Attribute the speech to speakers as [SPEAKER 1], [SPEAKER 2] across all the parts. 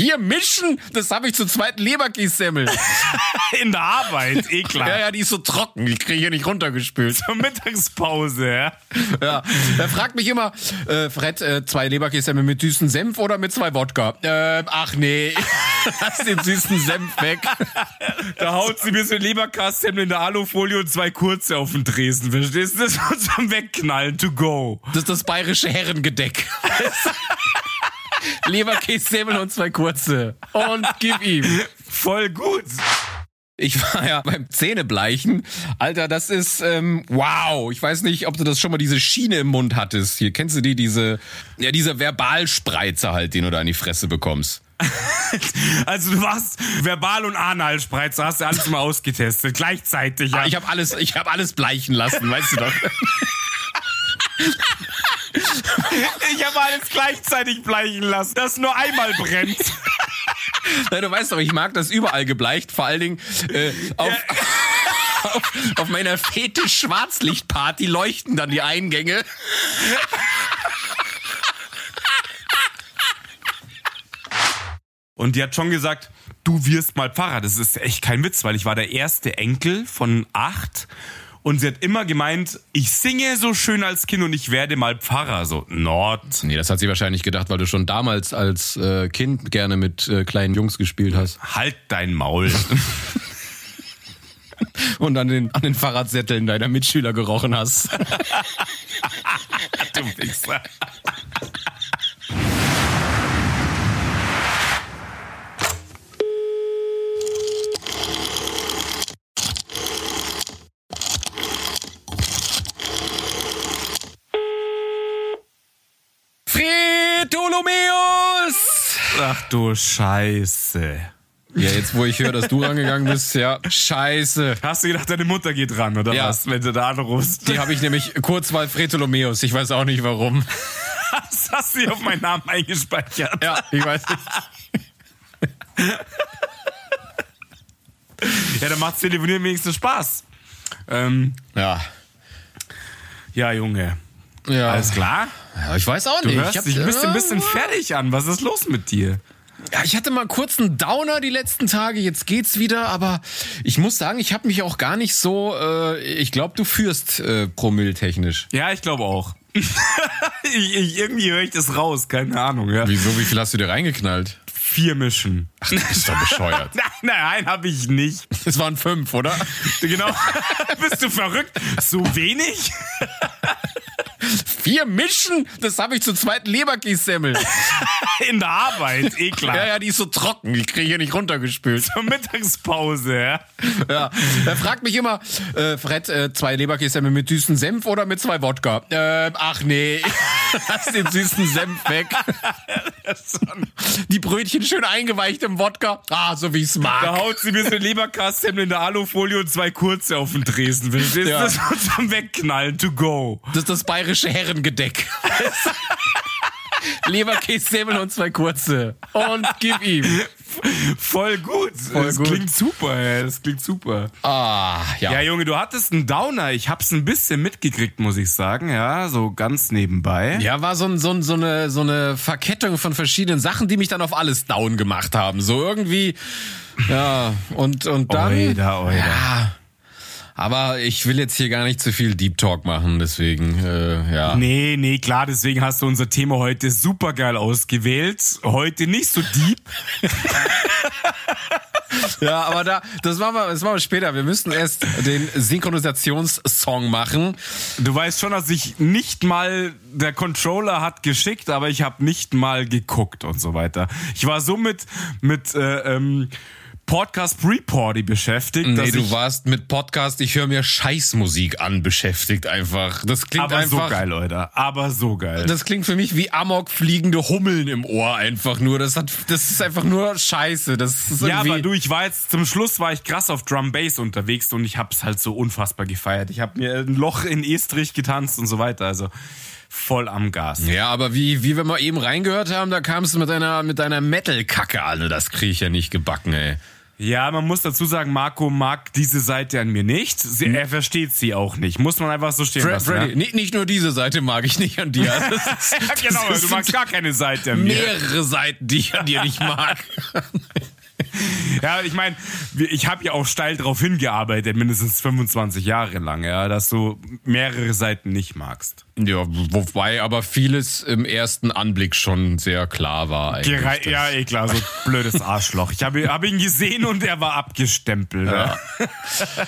[SPEAKER 1] Vier Mischen? Das habe ich zur zweiten Leberkässemmel.
[SPEAKER 2] In der Arbeit, eh klar.
[SPEAKER 1] Ja, ja, die ist so trocken, die kriege ich hier nicht runtergespült.
[SPEAKER 2] Zur Mittagspause, ja.
[SPEAKER 1] Ja, er fragt mich immer, äh, Fred, äh, zwei Leberkässemmel mit süßen Senf oder mit zwei Wodka? Äh, ach nee, lass den süßen Senf weg.
[SPEAKER 2] Da haut sie mir so ein Leberkassemmel in der Alufolie und zwei kurze auf den Tresen, verstehst du? Das wird zum Wegknallen, to go.
[SPEAKER 1] Das ist das bayerische Herrengedeck. Leberkässemmel und zwei kurze. Und gib ihm.
[SPEAKER 2] Voll gut.
[SPEAKER 1] Ich war ja beim Zähnebleichen. Alter, das ist ähm, wow. Ich weiß nicht, ob du das schon mal diese Schiene im Mund hattest. Hier kennst du die, diese, ja, dieser Verbalspreizer halt, den du da in die Fresse bekommst.
[SPEAKER 2] Also du warst verbal und Analspreizer, hast du alles mal ausgetestet, gleichzeitig. Ja.
[SPEAKER 1] Ich habe alles, ich habe alles bleichen lassen, weißt du doch.
[SPEAKER 2] Ich habe alles gleichzeitig bleichen lassen, das nur einmal brennt.
[SPEAKER 1] Ja, du weißt doch, ich mag das überall gebleicht, vor allen Dingen äh, auf, auf, auf meiner Fetisch-Schwarzlicht-Party leuchten dann die Eingänge.
[SPEAKER 2] Und die hat schon gesagt, du wirst mal Pfarrer. Das ist echt kein Witz, weil ich war der erste Enkel von acht. Und sie hat immer gemeint, ich singe so schön als Kind und ich werde mal Pfarrer. So, Nord.
[SPEAKER 1] Nee, das hat sie wahrscheinlich gedacht, weil du schon damals als äh, Kind gerne mit äh, kleinen Jungs gespielt hast.
[SPEAKER 2] Halt dein Maul.
[SPEAKER 1] Und an den, an den Fahrradsätteln deiner Mitschüler gerochen hast.
[SPEAKER 2] du Wichser.
[SPEAKER 1] Fretolomeus!
[SPEAKER 2] Ach du Scheiße.
[SPEAKER 1] Ja, jetzt wo ich höre, dass du rangegangen bist, ja, scheiße.
[SPEAKER 2] Hast du gedacht, deine Mutter geht ran, oder
[SPEAKER 1] Ja.
[SPEAKER 2] was, wenn du da anrufst?
[SPEAKER 1] Die habe ich nämlich Kurzwahl Fretolomeus. Ich weiß auch nicht warum.
[SPEAKER 2] Das hast du auf meinen Namen eingespeichert.
[SPEAKER 1] Ja, ich weiß nicht.
[SPEAKER 2] Ja, dann macht Telefonieren wenigstens Spaß. Ähm,
[SPEAKER 1] Ja.
[SPEAKER 2] ja, Junge.
[SPEAKER 1] Ja.
[SPEAKER 2] Alles klar?
[SPEAKER 1] ja ich weiß auch
[SPEAKER 2] Du
[SPEAKER 1] nicht.
[SPEAKER 2] hörst
[SPEAKER 1] ich
[SPEAKER 2] dich ein bisschen, ein bisschen
[SPEAKER 1] Ja,
[SPEAKER 2] fertig an. Was ist los mit dir?
[SPEAKER 1] Ja, ich hatte mal kurz einen Downer die letzten Tage, jetzt geht's wieder, aber ich muss sagen, ich habe mich auch gar nicht so, äh, ich glaube, du führst äh, promilltechnisch.
[SPEAKER 2] Ja, ich glaube auch. ich, ich, irgendwie höre ich das raus, keine Ahnung. Ja.
[SPEAKER 1] Wieso, wie viel hast du dir reingeknallt?
[SPEAKER 2] Vier Mischen.
[SPEAKER 1] Ach, das ist doch bescheuert.
[SPEAKER 2] Nein, nein, habe ich nicht.
[SPEAKER 1] Es waren fünf, oder?
[SPEAKER 2] Genau. Bist du verrückt? So wenig?
[SPEAKER 1] Vier Mischen? Das habe ich zur zweiten Leberkässemmel.
[SPEAKER 2] In der Arbeit, eh klar.
[SPEAKER 1] Ja, ja, die ist so trocken, die kriege ich hier nicht runtergespült.
[SPEAKER 2] Zur Mittagspause, ja.
[SPEAKER 1] Ja, er fragt mich immer, äh, Fred, äh, zwei Leberkässemmel mit süßen Senf oder mit zwei Wodka? Äh, ach nee, lass den süßen Senf weg. Die Brötchen schön eingeweicht im Wodka. Ah, so wie ich's
[SPEAKER 2] Da
[SPEAKER 1] mag.
[SPEAKER 2] haut sie mir so ein Leberkassemmel in der Alufolie und zwei kurze auf den Tresen. Verstehst du?
[SPEAKER 1] Ja.
[SPEAKER 2] Das wird Wegknallen, to go.
[SPEAKER 1] Das ist das bayerische Herrengedeck. Leberkässemmel und zwei kurze. Und gib ihm.
[SPEAKER 2] Voll gut.
[SPEAKER 1] Voll
[SPEAKER 2] das
[SPEAKER 1] gut.
[SPEAKER 2] klingt super, ey. Das klingt super.
[SPEAKER 1] Ah, ja.
[SPEAKER 2] Ja, Junge, du hattest einen Downer. Ich hab's ein bisschen mitgekriegt, muss ich sagen. Ja, so ganz nebenbei.
[SPEAKER 1] Ja, war so, ein, so, ein, so, eine, so eine Verkettung von verschiedenen Sachen, die mich dann auf alles down gemacht haben. So irgendwie, ja, und, und dann.
[SPEAKER 2] Oida, oida.
[SPEAKER 1] Ja. Aber ich will jetzt hier gar nicht zu viel Deep Talk machen, deswegen, äh, ja.
[SPEAKER 2] Nee, nee, klar, deswegen hast du unser Thema heute super geil ausgewählt. Heute nicht so deep.
[SPEAKER 1] Ja, aber da, das machen wir, das machen wir später. Wir müssen erst den Synchronisationssong machen.
[SPEAKER 2] Du weißt schon, dass ich nicht mal, der Controller hat geschickt, aber ich habe nicht mal geguckt und so weiter. Ich war so mit, mit äh, ähm, Podcast Reporty beschäftigt,
[SPEAKER 1] Nee, du warst mit Podcast, ich höre mir Scheißmusik an, beschäftigt einfach. Das klingt
[SPEAKER 2] aber
[SPEAKER 1] einfach.
[SPEAKER 2] so geil, Leute. Aber so geil.
[SPEAKER 1] Das klingt für mich wie Amok fliegende Hummeln im Ohr einfach nur. Das hat, das ist einfach nur Scheiße. Das ist
[SPEAKER 2] Ja, aber du, ich war jetzt zum Schluss war ich krass auf Drum Bass unterwegs und ich hab's halt so unfassbar gefeiert. Ich habe mir ein Loch in Estrich getanzt und so weiter, also voll am Gas.
[SPEAKER 1] Ja, aber wie, wie wir mal eben reingehört haben, da kamst du mit deiner, mit deiner Metal-Kacke an. Das krieg ich ja nicht gebacken, ey.
[SPEAKER 2] Ja, man muss dazu sagen, Marco mag diese Seite an mir nicht. Sie, Er versteht sie auch nicht. Muss man einfach so stehen
[SPEAKER 1] Fre
[SPEAKER 2] lassen.
[SPEAKER 1] Freddy,
[SPEAKER 2] ja?
[SPEAKER 1] nicht, nicht nur diese Seite mag ich nicht an dir. Ist,
[SPEAKER 2] genau, du magst gar keine Seite an mir.
[SPEAKER 1] mehrere Seiten, die ich an dir nicht mag.
[SPEAKER 2] Ja, ich meine, ich habe ja auch steil drauf hingearbeitet, mindestens 25 Jahre lang, ja, dass du mehrere Seiten nicht magst.
[SPEAKER 1] Ja, wobei aber vieles im ersten Anblick schon sehr klar war. Eigentlich.
[SPEAKER 2] Gerei ja, eh klar, so blödes Arschloch. Ich habe hab ihn gesehen und er war abgestempelt. Ja.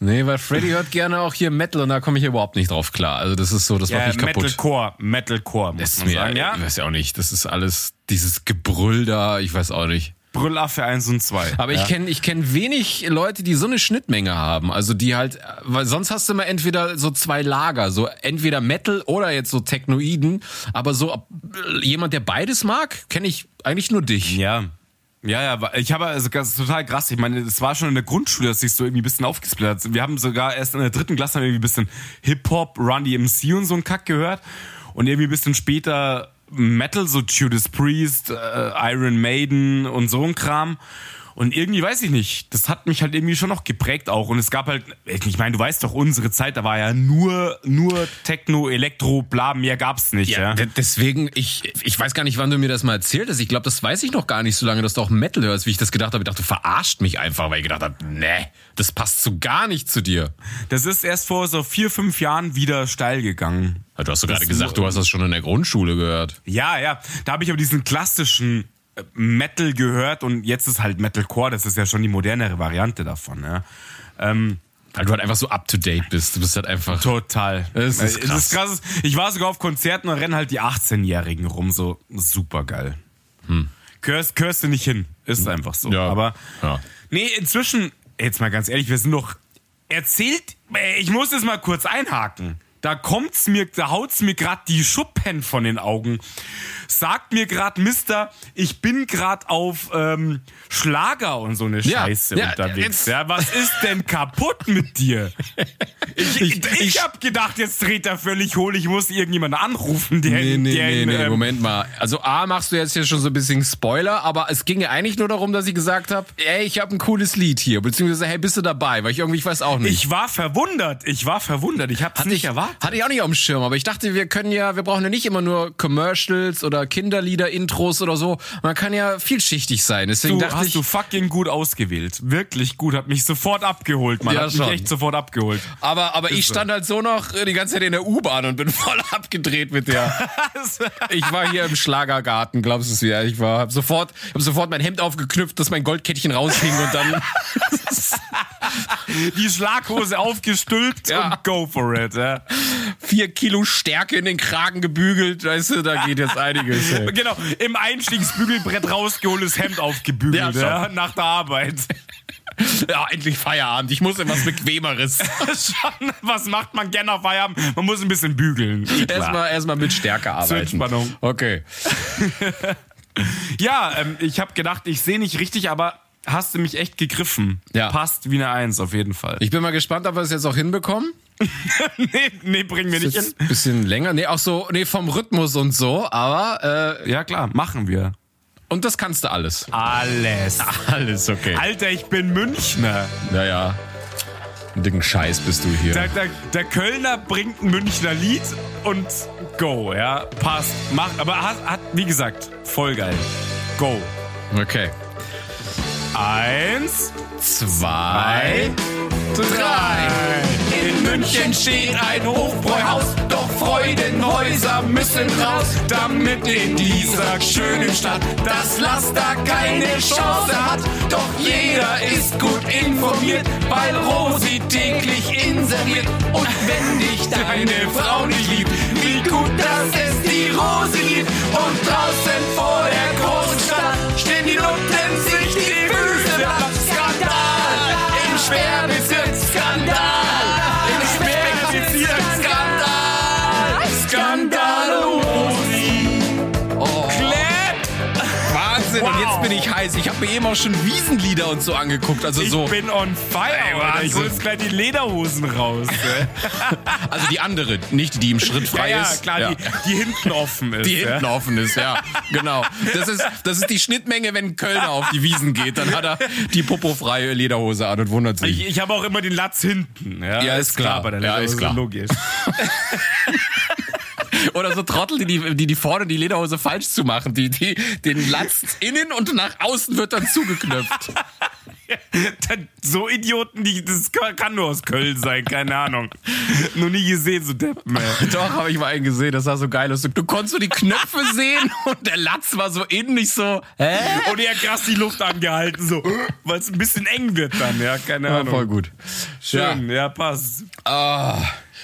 [SPEAKER 1] Nee, weil Freddy hört gerne auch hier Metal und da komme ich überhaupt nicht drauf klar. Also das ist so, das macht
[SPEAKER 2] Ja,
[SPEAKER 1] mich kaputt.
[SPEAKER 2] Metalcore, Metalcore, muss
[SPEAKER 1] ist
[SPEAKER 2] man
[SPEAKER 1] mir,
[SPEAKER 2] sagen. Ja,
[SPEAKER 1] Ich weiß ja auch nicht. Das ist alles dieses Gebrüll da. Ich weiß auch nicht.
[SPEAKER 2] Brüllaffe 1 und 2.
[SPEAKER 1] Aber ich kenne ich kenn wenig Leute, die so eine Schnittmenge haben. Also die halt, weil sonst hast du immer entweder so zwei Lager, so entweder Metal oder jetzt so Technoiden. Aber so jemand, der beides mag, kenne ich eigentlich nur dich.
[SPEAKER 2] Ja. Ja, ja, ich habe also das ist total krass. Ich meine, es war schon in der Grundschule, dass sich so irgendwie ein bisschen aufgesplittert hat. Wir haben sogar erst in der dritten Klasse irgendwie ein bisschen Hip-Hop, Run DMC und so ein Kack gehört. Und irgendwie ein bisschen später Metal, so Judas Priest, äh, Iron Maiden und so ein Kram. Und irgendwie weiß ich nicht, das hat mich halt irgendwie schon noch geprägt auch. Und es gab halt, ich meine, du weißt doch, unsere Zeit, da war ja nur, nur Techno, Elektro, bla, mehr gab's nicht. Ja,
[SPEAKER 1] d- deswegen, ich, ich weiß gar nicht, wann du mir das mal erzählt hast. Ich glaube, das weiß ich noch gar nicht, so lange, dass du auch Metal hörst, wie ich das gedacht habe. Ich dachte, du verarscht mich einfach, weil ich gedacht habe, nee, das passt so gar nicht zu dir.
[SPEAKER 2] Das ist erst vor so vier, fünf Jahren wieder steil gegangen.
[SPEAKER 1] Du hast doch gerade gesagt, du hast das schon in der Grundschule gehört.
[SPEAKER 2] Ja, ja. Da habe ich aber diesen klassischen Metal gehört und jetzt ist halt Metalcore, das ist ja schon die modernere Variante davon. Ja. Ähm,
[SPEAKER 1] Weil du halt einfach so up to date bist. Du bist halt einfach.
[SPEAKER 2] total.
[SPEAKER 1] Das ist krass.
[SPEAKER 2] Das krass. Ich war sogar auf Konzerten und rennen halt die 18-Jährigen rum, so super geil. Hm. Gehörst, gehörst du nicht hin. Ist einfach so.
[SPEAKER 1] Ja.
[SPEAKER 2] Aber
[SPEAKER 1] Ja.
[SPEAKER 2] nee, inzwischen, jetzt mal ganz ehrlich, wir sind doch erzählt, äh, ich muss es mal kurz einhaken. Da kommt's mir, da haut's mir grad die Schuppen von den Augen. Sagt mir grad Mister, ich bin grad auf ähm, Schlager und so eine
[SPEAKER 1] Ja,
[SPEAKER 2] Scheiße
[SPEAKER 1] ja,
[SPEAKER 2] unterwegs.
[SPEAKER 1] jetzt-
[SPEAKER 2] Ja, was ist denn kaputt mit dir? Ich, ich,
[SPEAKER 1] Ich-
[SPEAKER 2] ich, hab gedacht, jetzt dreht er völlig hohl, ich muss irgendjemanden anrufen, der,
[SPEAKER 1] Nee, nee,
[SPEAKER 2] der
[SPEAKER 1] nee, nee,
[SPEAKER 2] ähm,
[SPEAKER 1] Moment mal. Also A, machst du jetzt hier schon so ein bisschen Spoiler, aber es ging ja eigentlich nur darum, dass ich gesagt habe, ey, ich habe ein cooles Lied hier, beziehungsweise, hey, bist du dabei? Weil ich irgendwie, ich weiß auch nicht.
[SPEAKER 2] Ich war verwundert, ich war verwundert, ich hab's nicht erwartet.
[SPEAKER 1] Hatte ich auch nicht auf dem Schirm, aber ich dachte, wir können ja, wir brauchen ja nicht immer nur Commercials oder Kinderlieder, Intros oder so. Man kann ja vielschichtig sein. Deswegen
[SPEAKER 2] Du
[SPEAKER 1] dachte
[SPEAKER 2] hast
[SPEAKER 1] ich,
[SPEAKER 2] du fucking gut ausgewählt. Wirklich gut, hat mich sofort abgeholt, man.
[SPEAKER 1] Ja,
[SPEAKER 2] hat
[SPEAKER 1] schon.
[SPEAKER 2] mich echt sofort abgeholt.
[SPEAKER 1] aber, aber ich
[SPEAKER 2] so.
[SPEAKER 1] stand halt so noch äh, die ganze Zeit in der U-Bahn und bin voll abgedreht mit der. Ich war hier im Schlagergarten, glaubst du es mir? Ich war, hab sofort, hab sofort mein Hemd aufgeknüpft, dass mein Goldkettchen raushing und dann.
[SPEAKER 2] Die Schlaghose aufgestülpt
[SPEAKER 1] Ja.
[SPEAKER 2] und go for it. Ja.
[SPEAKER 1] Vier Kilo Stärke in den Kragen gebügelt, weißt du, da geht jetzt einiges. Ey.
[SPEAKER 2] Genau, im Einstiegsbügelbrett rausgeholt, das Hemd aufgebügelt,
[SPEAKER 1] Ja,
[SPEAKER 2] ja, nach der Arbeit.
[SPEAKER 1] Ja, endlich Feierabend. Ich muss in was Bequemeres.
[SPEAKER 2] Schon, Was macht man gerne auf Feierabend? Man muss ein bisschen bügeln.
[SPEAKER 1] Erstmal erstmal mit Stärke arbeiten.
[SPEAKER 2] Entspannung.
[SPEAKER 1] Okay.
[SPEAKER 2] Ja, ähm, ich habe gedacht, ich sehe nicht richtig, aber hast du mich echt gegriffen.
[SPEAKER 1] Ja.
[SPEAKER 2] Passt wie eine Eins auf jeden Fall.
[SPEAKER 1] Ich bin mal gespannt, ob wir es jetzt auch hinbekommen.
[SPEAKER 2] nee, nee, bringen wir nicht hin.
[SPEAKER 1] Bisschen länger. Nee, auch so, nee, vom Rhythmus und so, aber äh,
[SPEAKER 2] Ja, klar, machen wir.
[SPEAKER 1] und das kannst du alles.
[SPEAKER 2] Alles.
[SPEAKER 1] Alles okay.
[SPEAKER 2] Alter, ich bin Münchner.
[SPEAKER 1] Naja. Einen dicken Scheiß bist du hier.
[SPEAKER 2] Der, der, der Kölner bringt ein Münchner Lied und go, ja. Passt. Macht, aber hat, hat, wie gesagt, voll geil. Go.
[SPEAKER 1] Okay.
[SPEAKER 2] Eins,
[SPEAKER 1] Zwei.
[SPEAKER 2] drei.
[SPEAKER 3] In München steht ein Hofbräuhaus, doch Freudenhäuser müssen raus, damit in dieser schönen Stadt das Laster keine Chance hat. Doch jeder ist gut informiert, weil Rosi täglich inseriert. Und wenn dich deine Frau nicht liebt, wie gut, dass es die Rosi liebt. Und draußen vor der großen Stadt stehen die Nutten
[SPEAKER 1] bin ich habe mir eben auch schon Wiesenlieder und so angeguckt. Also
[SPEAKER 2] Ich
[SPEAKER 1] so.
[SPEAKER 2] bin on fire,
[SPEAKER 1] Ey.
[SPEAKER 2] Ich hol jetzt gleich die Lederhosen raus.
[SPEAKER 1] Also die andere, nicht die im Schritt
[SPEAKER 2] ja,
[SPEAKER 1] frei
[SPEAKER 2] ja,
[SPEAKER 1] ist.
[SPEAKER 2] klar,
[SPEAKER 1] Ja.
[SPEAKER 2] Die, die hinten offen ist.
[SPEAKER 1] Die
[SPEAKER 2] ja.
[SPEAKER 1] hinten offen ist, ja. Genau. Das ist, das ist die Schnittmenge, wenn ein Kölner auf die Wiesen geht. Dann hat er die popofreie Lederhose an und wundert sich.
[SPEAKER 2] Ich, ich habe auch immer den Latz hinten. Ja,
[SPEAKER 1] Ja, ist klar.
[SPEAKER 2] bei der
[SPEAKER 1] Ja, ist klar.
[SPEAKER 2] Logisch.
[SPEAKER 1] Oder so Trottel, die, die, die, die vorne die Lederhose falsch zu machen. Die, die, den Latz innen und nach außen wird dann zugeknöpft.
[SPEAKER 2] so Idioten, die, das kann nur aus Köln sein, keine Ahnung. Nur nie gesehen, so Deppen, ey.
[SPEAKER 1] Doch, habe ich mal einen gesehen, das sah so geil aus. Du konntest so die Knöpfe sehen und der Latz war so innen nicht so, hä?
[SPEAKER 2] Und er hat krass die Luft angehalten, so, weil es ein bisschen eng wird dann, ja, keine
[SPEAKER 1] Ja,
[SPEAKER 2] Ahnung.
[SPEAKER 1] voll gut.
[SPEAKER 2] Schön, ja, passt.
[SPEAKER 1] Ah.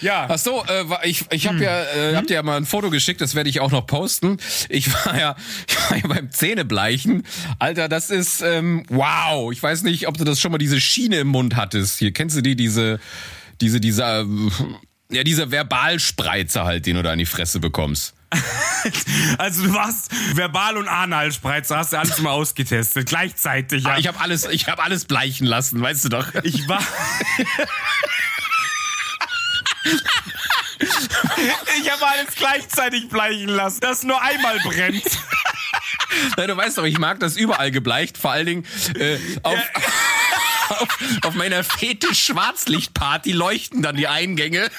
[SPEAKER 2] Ja,
[SPEAKER 1] Ach so, äh, ich, ich habe ja, äh, hab dir ja mal ein Foto geschickt, das werde ich auch noch posten. Ich war ja, ich war ja beim Zähnebleichen. Alter, das ist, ähm, wow. Ich weiß nicht, ob du das schon mal diese Schiene im Mund hattest. Hier, kennst du die, diese, diese, dieser, äh, ja, dieser Verbalspreizer halt, den du da in die Fresse bekommst.
[SPEAKER 2] also du warst verbal und Analspreizer, hast du alles mal ausgetestet, gleichzeitig, ja.
[SPEAKER 1] Ah, Ich habe alles, ich habe alles bleichen lassen, weißt du doch.
[SPEAKER 2] Ich war. ich habe alles gleichzeitig bleichen lassen, das nur einmal brennt.
[SPEAKER 1] Nein, du weißt doch, ich mag das überall gebleicht, vor allen Dingen äh, auf, auf, auf meiner Fetisch-Schwarzlicht-Party leuchten dann die Eingänge.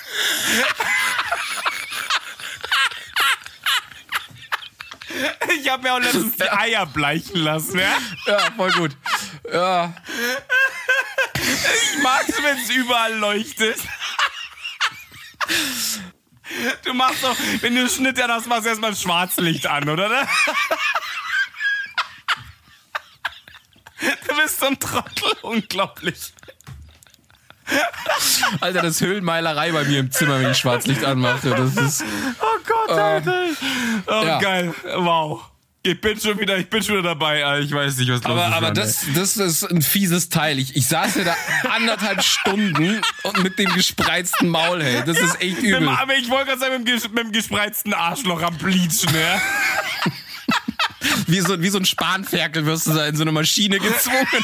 [SPEAKER 2] Ich habe mir auch letztens die Eier bleichen lassen, ja?
[SPEAKER 1] Ja, voll gut. Ja,
[SPEAKER 2] Ich mag's, wenn's überall leuchtet. Du machst doch, wenn du Schnitt hast, machst du erstmal ein Schwarzlicht an, oder? Du bist so ein Trottel, unglaublich.
[SPEAKER 1] Alter, das Höhlenmeilerei bei mir im Zimmer, wenn ich Schwarzlicht anmache. Das ist.
[SPEAKER 2] Oh Gott, Alter. Oh,
[SPEAKER 1] ja.
[SPEAKER 2] geil. Wow. Ich bin schon wieder, ich bin schon wieder dabei. Ich weiß nicht, was los
[SPEAKER 1] Aber,
[SPEAKER 2] ist.
[SPEAKER 1] aber das, das ist ein fieses Teil. Ich, ich saß ja da anderthalb Stunden und mit dem gespreizten Maul, hey. Das ist echt übel.
[SPEAKER 2] Aber ich wollte gerade sagen, mit dem, mit dem gespreizten Arschloch am Bleachen, ja.
[SPEAKER 1] Wie so, wie so ein Spanferkel wirst du da in so eine Maschine gezwungen.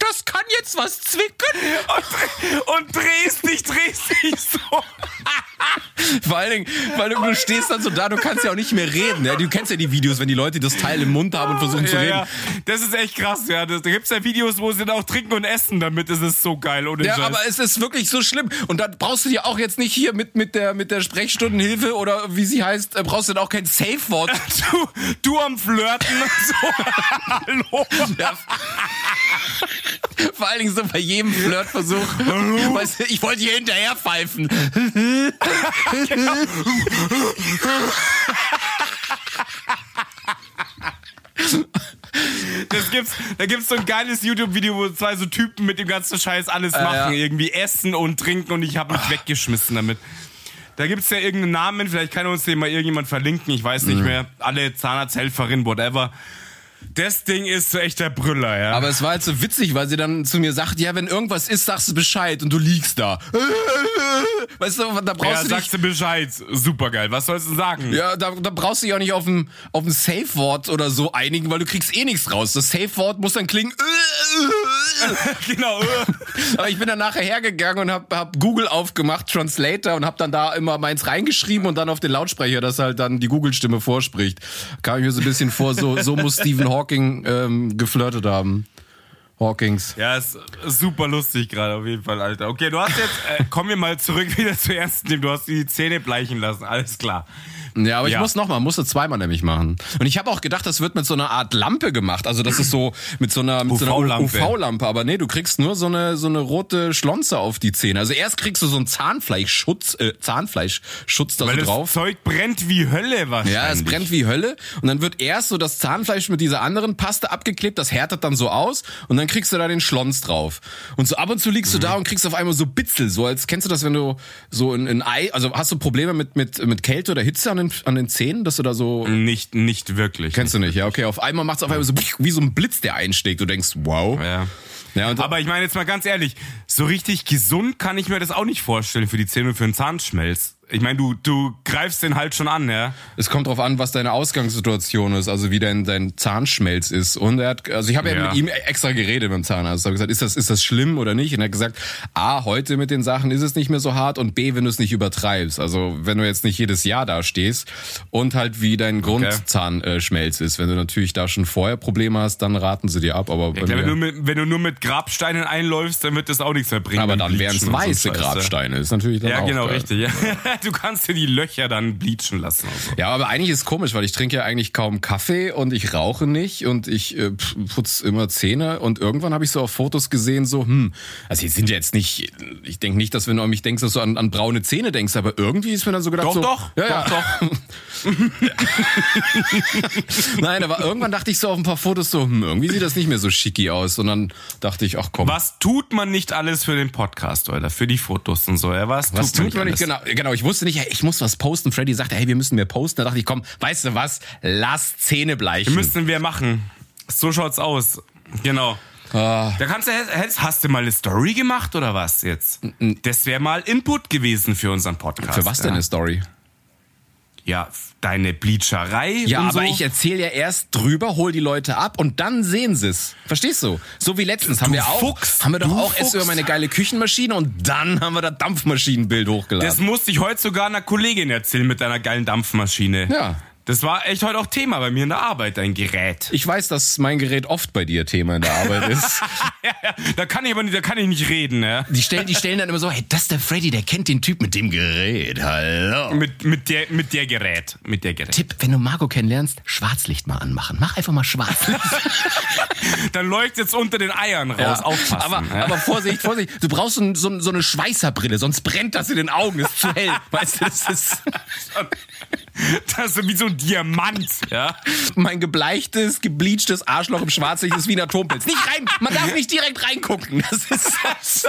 [SPEAKER 1] Das kann jetzt was zwicken.
[SPEAKER 2] Und, und drehst dich, drehst dich so.
[SPEAKER 1] Vor allen Dingen, weil du, du stehst dann so da, du kannst ja auch nicht mehr reden. Ja? Du kennst ja die Videos, wenn die Leute das Teil im Mund haben und versuchen zu
[SPEAKER 2] Ja,
[SPEAKER 1] reden.
[SPEAKER 2] ja. Das ist echt krass, ja. Das, da gibt's ja Videos, wo sie dann auch trinken und essen, damit ist es so geil, ohne
[SPEAKER 1] Ja,
[SPEAKER 2] Scheiß.
[SPEAKER 1] aber es ist wirklich so schlimm. Und da brauchst du dir auch jetzt nicht hier mit, mit, der, mit der Sprechstundenhilfe oder wie sie heißt, äh, brauchst du dann auch kein Safe-Wort.
[SPEAKER 2] du, du am Flirten so. Hallo.
[SPEAKER 1] Ja. Vor allen Dingen so bei jedem Flirtversuch. Weißt du, ich wollte hier hinterher pfeifen.
[SPEAKER 2] Das gibt's, da gibt's so ein geiles YouTube-Video, wo zwei so Typen mit dem ganzen Scheiß alles machen.
[SPEAKER 1] ja.
[SPEAKER 2] Irgendwie essen und trinken und ich habe mich weggeschmissen damit. Da gibt's ja irgendeinen Namen, vielleicht kann uns den mal irgendjemand verlinken, ich weiß
[SPEAKER 1] Mhm.
[SPEAKER 2] nicht mehr. Alle Zahnarzthelferin, whatever. Das Ding ist so echt der Brüller, ja.
[SPEAKER 1] Aber es war halt so witzig, weil sie dann zu mir sagt, ja, wenn irgendwas ist, sagst du Bescheid und du liegst da. Weißt du, da brauchst
[SPEAKER 2] ja,
[SPEAKER 1] du
[SPEAKER 2] sagst du Bescheid. Supergeil. Was sollst du sagen?
[SPEAKER 1] ja, da, da brauchst du dich auch nicht auf ein, auf ein Safe-Wort oder so einigen, weil du kriegst eh nichts raus. Das Safe-Wort muss dann klingen.
[SPEAKER 2] genau.
[SPEAKER 1] Aber ich bin dann nachher hergegangen und hab, hab Google aufgemacht, Translator, und hab dann da immer meins reingeschrieben und dann auf den Lautsprecher, dass halt dann die Google-Stimme vorspricht. Kam ich mir so ein bisschen vor, so, so muss Hawking ähm, geflirtet haben. Hawkings.
[SPEAKER 2] Ja, ist super lustig gerade auf jeden Fall, Alter. Okay, du hast jetzt, äh, kommen wir mal zurück wieder zu ersten. Du hast die Zähne bleichen lassen, alles klar.
[SPEAKER 1] Ja, aber ich
[SPEAKER 2] Ja.
[SPEAKER 1] muss noch mal, musste zweimal nämlich machen. Und ich habe auch gedacht, das wird mit so einer Art Lampe gemacht. Also das ist so mit so einer, mit so einer
[SPEAKER 2] UV-Lampe.
[SPEAKER 1] UV-Lampe. Aber nee, du kriegst nur so eine, so eine rote Schlonze auf die Zähne. Also erst kriegst du so einen Zahnfleischschutz, äh, Zahnfleischschutz da
[SPEAKER 2] Weil
[SPEAKER 1] so
[SPEAKER 2] das
[SPEAKER 1] drauf.
[SPEAKER 2] Zeug brennt wie Hölle wahrscheinlich.
[SPEAKER 1] Ja, es brennt wie Hölle und dann wird erst so das Zahnfleisch mit dieser anderen Paste abgeklebt, das härtet dann so aus und dann kriegst du da den Schlons drauf. Und so ab und zu liegst du da und kriegst auf einmal so Bitzel, so als kennst du das, wenn du so in, in Ei, also hast du Probleme mit mit mit Kälte oder Hitze an den an den Zähnen, dass du da so
[SPEAKER 2] Nicht, nicht wirklich.
[SPEAKER 1] kennst du nicht, ja, okay, auf einmal macht's auf einmal so wie so ein Blitz, der einschlägt. Du denkst, wow.
[SPEAKER 2] Ja.
[SPEAKER 1] Ja,
[SPEAKER 2] Aber ich meine jetzt mal ganz ehrlich, so richtig gesund kann ich mir das auch nicht vorstellen für die Zähne und für den Zahnschmelz. Ich meine, du, du greifst den halt schon an, ja.
[SPEAKER 1] Es kommt drauf an, was deine Ausgangssituation ist, also wie dein, dein Zahnschmelz ist. Und er hat, also ich habe ja.
[SPEAKER 2] Ja.
[SPEAKER 1] mit ihm extra geredet mit dem Zahnarzt. Ich habe gesagt, ist das, ist das schlimm oder nicht? Und er hat gesagt, A, heute mit den Sachen ist es nicht mehr so hart und B, wenn du es nicht übertreibst. Also wenn du jetzt nicht jedes Jahr da stehst und halt wie dein Grundzahnschmelz ist. Wenn du natürlich da schon vorher Probleme hast, dann raten sie dir ab. Aber,
[SPEAKER 2] Ich glaube, wenn, du mit, wenn du nur mit Grabsteinen einläufst, dann wird das auch nichts mehr bringen.
[SPEAKER 1] aber dann wären es weiße. Grabsteine. Ist natürlich dann
[SPEAKER 2] Ja,
[SPEAKER 1] auch
[SPEAKER 2] genau,
[SPEAKER 1] geil.
[SPEAKER 2] richtig. Ja. Du kannst dir die Löcher dann bleachen lassen. So.
[SPEAKER 1] Ja, aber eigentlich ist komisch, weil ich trinke ja eigentlich kaum Kaffee und ich rauche nicht und ich äh, putze immer Zähne und irgendwann habe ich so auf Fotos gesehen, so, hm, also die sind ja jetzt nicht, ich denke nicht, dass wenn du an mich denkst, dass du an, an braune Zähne denkst, aber irgendwie ist mir dann so gedacht,
[SPEAKER 2] Doch,
[SPEAKER 1] so,
[SPEAKER 2] doch,
[SPEAKER 1] ja,
[SPEAKER 2] doch,
[SPEAKER 1] ja. Nein, aber irgendwann dachte ich so auf ein paar Fotos so, hm, irgendwie sieht das nicht mehr so schicki aus und dann dachte ich, ach komm.
[SPEAKER 2] Was tut man nicht alles für den Podcast, oder? Für die Fotos und so, ja? Was,
[SPEAKER 1] Was tut man nicht?
[SPEAKER 2] alles?
[SPEAKER 1] Genau, genau, ich wusste nicht, ich muss was posten. Freddy sagte, hey, wir müssen mehr posten. Da dachte ich, komm, weißt du was? Lass Zähne bleichen.
[SPEAKER 2] Müssten wir machen. So schaut's aus. Genau.
[SPEAKER 1] Ah.
[SPEAKER 2] Da kannst du, hast, du mal eine Story gemacht oder was jetzt? Das wäre mal Input gewesen für unseren Podcast.
[SPEAKER 1] Für was denn eine Story?
[SPEAKER 2] Ja, deine Bleacherei.
[SPEAKER 1] Ja, aber
[SPEAKER 2] so.
[SPEAKER 1] ich erzähle ja erst drüber, hol die Leute ab und dann sehen sie's. Verstehst du? So wie letztens haben
[SPEAKER 2] Du
[SPEAKER 1] wir auch,
[SPEAKER 2] Fuchs,
[SPEAKER 1] haben wir doch auch erst
[SPEAKER 2] Fuchs.
[SPEAKER 1] über meine geile Küchenmaschine und dann haben wir das Dampfmaschinenbild hochgeladen.
[SPEAKER 2] Das musste ich heute sogar einer Kollegin erzählen mit deiner geilen Dampfmaschine.
[SPEAKER 1] Ja.
[SPEAKER 2] Das war echt heute auch Thema bei mir in der Arbeit, dein Gerät.
[SPEAKER 1] ich weiß, dass mein Gerät oft bei dir Thema in der Arbeit ist.
[SPEAKER 2] Ja, ja, da kann ich aber nicht, da kann ich nicht reden, ne?
[SPEAKER 1] Die stellen, die stellen dann immer so, hey, das ist der Freddy, der kennt den Typ mit dem Gerät. Hallo.
[SPEAKER 2] Mit, mit der, mit der Gerät. Mit der Gerät.
[SPEAKER 1] Tipp, wenn du Marco kennenlernst, Schwarzlicht mal anmachen. Mach einfach mal Schwarzlicht.
[SPEAKER 2] Dann leuchtet jetzt unter den Eiern raus. Aufpassen.
[SPEAKER 1] Aber,
[SPEAKER 2] ja.
[SPEAKER 1] aber Vorsicht, Vorsicht. Du brauchst so, so, so eine Schweißerbrille, sonst brennt das in den Augen. Ist zu hell. Weißt du, das ist
[SPEAKER 2] Das ist wie so ein Diamant, ja?
[SPEAKER 1] mein gebleichtes, gebleachtes Arschloch im Schwarzlicht ist wie ein Atompilz. Nicht rein, man darf nicht direkt reingucken. Das ist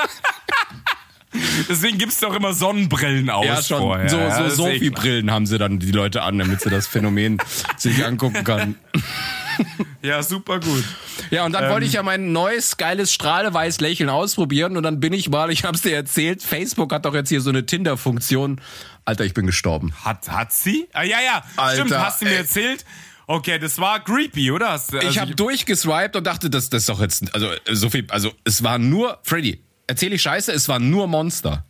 [SPEAKER 2] Deswegen gibt's doch immer Sonnenbrillen aus
[SPEAKER 1] ja schon.
[SPEAKER 2] vorher.
[SPEAKER 1] so so Sophie-Brillen haben sie dann die Leute an, damit sie das Phänomen sich angucken kann.
[SPEAKER 2] Ja, super gut.
[SPEAKER 1] Ja, und dann wollte ich ja mein neues, geiles strahleweiß Lächeln ausprobieren und dann bin ich mal, ich hab's dir erzählt, Facebook hat doch jetzt hier so eine Tinder-Funktion. Alter, ich bin gestorben.
[SPEAKER 2] Hat, hat sie? Ah, ja, ja.
[SPEAKER 1] Alter,
[SPEAKER 2] Stimmt, hast du mir
[SPEAKER 1] ey.
[SPEAKER 2] erzählt. Okay, das war creepy, oder? Also
[SPEAKER 1] ich habe durchgeswiped und dachte, das, das ist doch jetzt, also so viel, also es war nur, Freddy, erzähl ich Scheiße, es war nur Monster.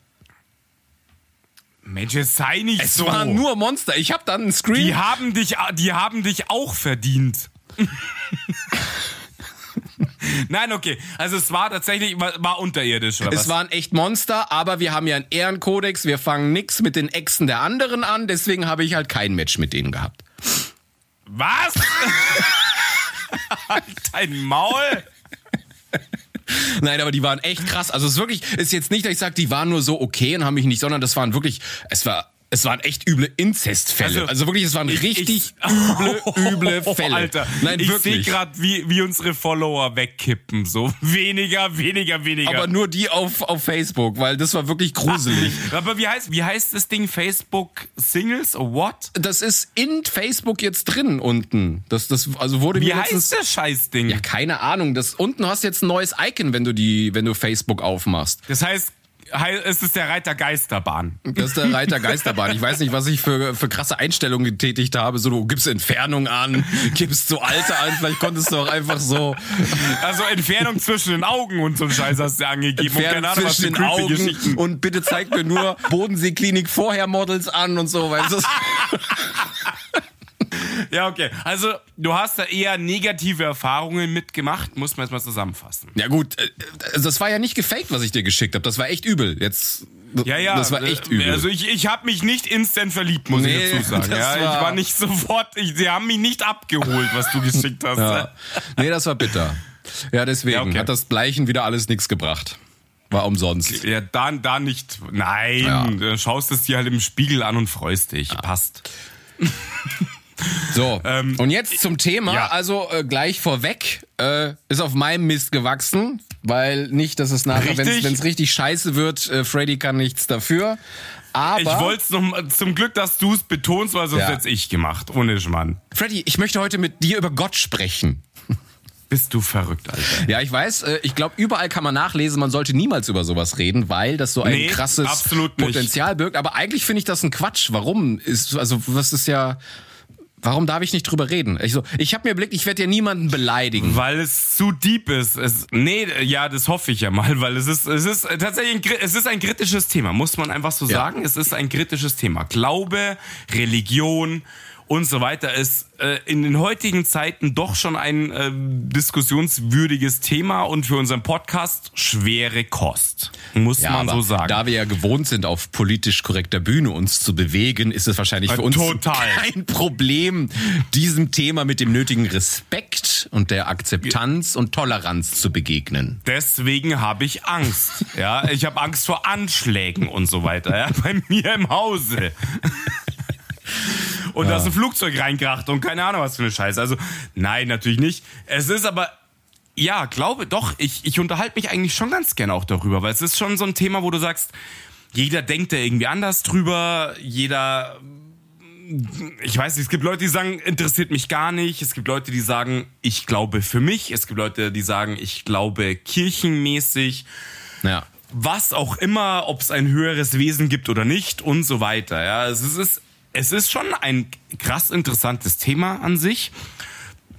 [SPEAKER 2] Mensch, jetzt sei nicht
[SPEAKER 1] Es
[SPEAKER 2] so.
[SPEAKER 1] war nur Monster. Ich habe dann einen Screen.
[SPEAKER 2] die haben dich, die haben dich auch verdient. Nein, okay. Also es war tatsächlich, war, war unterirdisch, oder
[SPEAKER 1] es
[SPEAKER 2] was?
[SPEAKER 1] waren echt Monster, aber wir haben ja einen Ehrenkodex. Wir fangen nix mit den Exen der anderen an. Deswegen habe ich halt kein Match mit denen gehabt.
[SPEAKER 2] Was? halt dein Maul.
[SPEAKER 1] Nein, aber die waren echt krass. Also es ist wirklich, ist jetzt nicht, dass ich sage, die waren nur so okay und haben mich nicht, sondern das waren wirklich, es war, es waren echt üble Inzestfälle. Also,
[SPEAKER 2] Also,
[SPEAKER 1] wirklich, es waren
[SPEAKER 2] ich-
[SPEAKER 1] richtig
[SPEAKER 2] ich-
[SPEAKER 1] üble, üble Fälle.
[SPEAKER 2] Alter,
[SPEAKER 1] Nein,
[SPEAKER 2] ich sehe
[SPEAKER 1] wirklich.
[SPEAKER 2] gerade, wie, wie unsere Follower wegkippen. So weniger, weniger, weniger.
[SPEAKER 1] aber nur die auf, auf Facebook, weil das war wirklich gruselig.
[SPEAKER 2] Aber wie heißt, wie heißt das Ding? Facebook Singles? or What?
[SPEAKER 1] Das ist in Facebook jetzt drin unten. Das, das, also wurde
[SPEAKER 2] Wie heißt das Scheißding?
[SPEAKER 1] Ja, keine Ahnung. Das unten hast du jetzt ein neues Icon, wenn du die, wenn du Facebook aufmachst.
[SPEAKER 2] Das heißt, hei- es ist der Reiter Geisterbahn.
[SPEAKER 1] Das ist der Reiter Geisterbahn. Ich weiß nicht, was ich für, für krasse Einstellungen getätigt habe. So, du gibst Entfernung an, gibst so Alter an. Vielleicht konntest du auch einfach so
[SPEAKER 2] Also Entfernung zwischen den Augen und so ein Scheiß hast du angegeben. Und
[SPEAKER 1] Entfernung
[SPEAKER 2] keine Ahnung, was für
[SPEAKER 1] zwischen den Augen und bitte zeig mir nur Bodensee-Klinik vorher Models an und so, weißt du?
[SPEAKER 2] Ja, okay. Also, du hast da eher negative Erfahrungen mitgemacht, muss man jetzt mal zusammenfassen.
[SPEAKER 1] Ja gut, äh, das war ja nicht gefaked, was ich dir geschickt habe. Das war echt übel. Jetzt,
[SPEAKER 2] Ja, ja.
[SPEAKER 1] das war echt
[SPEAKER 2] äh,
[SPEAKER 1] übel.
[SPEAKER 2] Also ich, ich habe mich nicht instant verliebt, muss
[SPEAKER 1] Nee,
[SPEAKER 2] ich dazu sagen. Ja, ich
[SPEAKER 1] war-
[SPEAKER 2] war nicht sofort, ich, sie haben mich nicht abgeholt, was du geschickt hast.
[SPEAKER 1] Ja. Nee, das war bitter. Ja, deswegen
[SPEAKER 2] Ja, okay.
[SPEAKER 1] hat das Bleichen wieder alles nichts gebracht. War umsonst.
[SPEAKER 2] Ja, da, da nicht. Nein,
[SPEAKER 1] Ja.
[SPEAKER 2] du schaust es dir halt im Spiegel an und freust dich. Passt.
[SPEAKER 1] So, und jetzt zum Thema.
[SPEAKER 2] Ähm, ja.
[SPEAKER 1] Also äh, gleich vorweg, äh, ist auf meinem Mist gewachsen, weil nicht, dass es nachher, wenn es richtig scheiße wird, äh, Freddy kann nichts dafür. Aber
[SPEAKER 2] Ich wollte noch mal- zum Glück, dass du es betonst, weil sonst
[SPEAKER 1] Ja.
[SPEAKER 2] hätte ich gemacht. Ohne Schmann.
[SPEAKER 1] Freddy, ich möchte heute mit dir über Gott sprechen.
[SPEAKER 2] Bist du verrückt, Alter.
[SPEAKER 1] Ja, ich weiß, äh, ich glaube, überall kann man nachlesen, man sollte niemals über sowas reden, weil das so ein
[SPEAKER 2] Nee,
[SPEAKER 1] krasses. Potenzial birgt. Aber eigentlich finde ich das ein Quatsch. Warum? Ist, also, was ist ja. Warum darf ich nicht drüber reden? Ich, so, ich habe mir überlegt, ich werde ja niemanden beleidigen.
[SPEAKER 2] Weil es zu deep ist. Es, nee, ja, das hoffe ich ja mal, weil es ist, es ist tatsächlich ein, es ist ein kritisches Thema, muss man einfach so
[SPEAKER 1] Ja.
[SPEAKER 2] sagen. Es ist ein kritisches Thema. Glaube, Religion und so weiter ist äh, in den heutigen Zeiten doch schon ein äh, diskussionswürdiges Thema und für unseren Podcast schwere Kost. Muss
[SPEAKER 1] Ja,
[SPEAKER 2] man so sagen.
[SPEAKER 1] Da wir ja gewohnt sind, auf politisch korrekter Bühne uns zu bewegen, ist es wahrscheinlich für uns
[SPEAKER 2] total.
[SPEAKER 1] kein Problem, diesem Thema mit dem nötigen Respekt und der Akzeptanz und Toleranz zu begegnen.
[SPEAKER 2] Deswegen habe ich Angst. Ja, ich habe Angst vor Anschlägen und so weiter. Ja, bei mir im Hause. Und da ist ein Flugzeug reinkracht und keine Ahnung was für eine Scheiße. Also nein, natürlich nicht. Es ist aber ja, glaube doch. Ich ich unterhalte mich eigentlich schon ganz gerne auch darüber, weil es ist schon so ein Thema, wo du sagst, jeder denkt da irgendwie anders drüber. Jeder ich weiß nicht, es gibt Leute, die sagen, interessiert mich gar nicht. Es gibt Leute, die sagen, ich glaube für mich. Es gibt Leute, die sagen, ich glaube kirchenmäßig.
[SPEAKER 1] Ja.
[SPEAKER 2] Was auch immer, ob es ein höheres Wesen gibt oder nicht und so weiter. Ja, es ist, es ist, schon ein krass interessantes Thema an sich.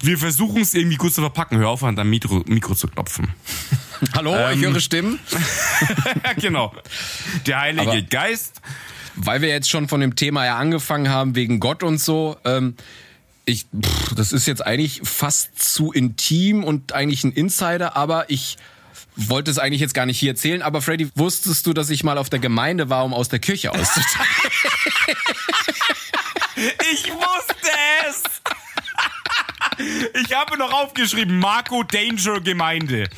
[SPEAKER 2] Wir versuchen es irgendwie gut zu verpacken. Hör auf, an dein Mikro, Mikro zu klopfen.
[SPEAKER 1] Hallo, ich höre Stimmen.
[SPEAKER 2] ja, genau. Der Heilige
[SPEAKER 1] Aber-
[SPEAKER 2] Geist.
[SPEAKER 1] Weil wir jetzt schon von dem Thema ja angefangen haben, wegen Gott und so, ähm, ich, pff, das ist jetzt eigentlich fast zu intim und eigentlich ein Insider, aber ich wollte es eigentlich jetzt gar nicht hier erzählen. Aber Freddy, wusstest du, dass ich mal auf der Gemeinde war, um aus der Kirche auszuteilen?
[SPEAKER 2] Ich wusste es! Ich habe noch aufgeschrieben, Marco Danger Gemeinde.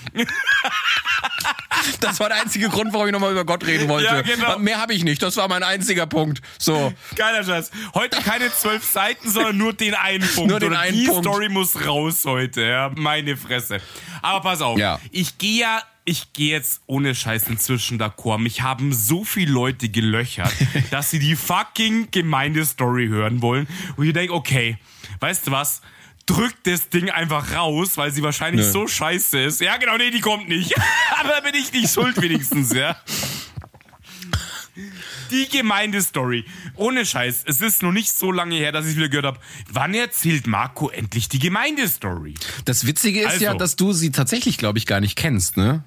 [SPEAKER 1] Das war der einzige Grund, warum ich nochmal über Gott reden wollte.
[SPEAKER 2] Ja, genau.
[SPEAKER 1] Mehr habe ich nicht. Das war mein einziger Punkt. So.
[SPEAKER 2] Geiler Scheiß. Heute keine zwölf Seiten, sondern nur den einen Punkt.
[SPEAKER 1] Nur den einen
[SPEAKER 2] die
[SPEAKER 1] Punkt.
[SPEAKER 2] Story muss raus heute, ja. Meine Fresse. Aber pass auf.
[SPEAKER 1] Ja.
[SPEAKER 2] Ich gehe ja, ich gehe jetzt ohne Scheiß inzwischen d'accord. Mich haben so viele Leute gelöchert, dass sie die fucking Gemeindestory hören wollen. Und ich denke, okay, weißt du was? Drück das Ding einfach raus, weil sie wahrscheinlich
[SPEAKER 1] Nö.
[SPEAKER 2] so scheiße ist. Ja, genau, nee, die kommt nicht. Aber da bin ich nicht schuld wenigstens, ja. Die Gemeindestory. Ohne Scheiß. Es ist noch nicht so lange her, dass ich wieder gehört habe, wann erzählt Marco endlich die Gemeindestory?
[SPEAKER 1] Das Witzige ist
[SPEAKER 2] Also.
[SPEAKER 1] ja, dass du sie tatsächlich, glaube ich, gar nicht kennst, ne?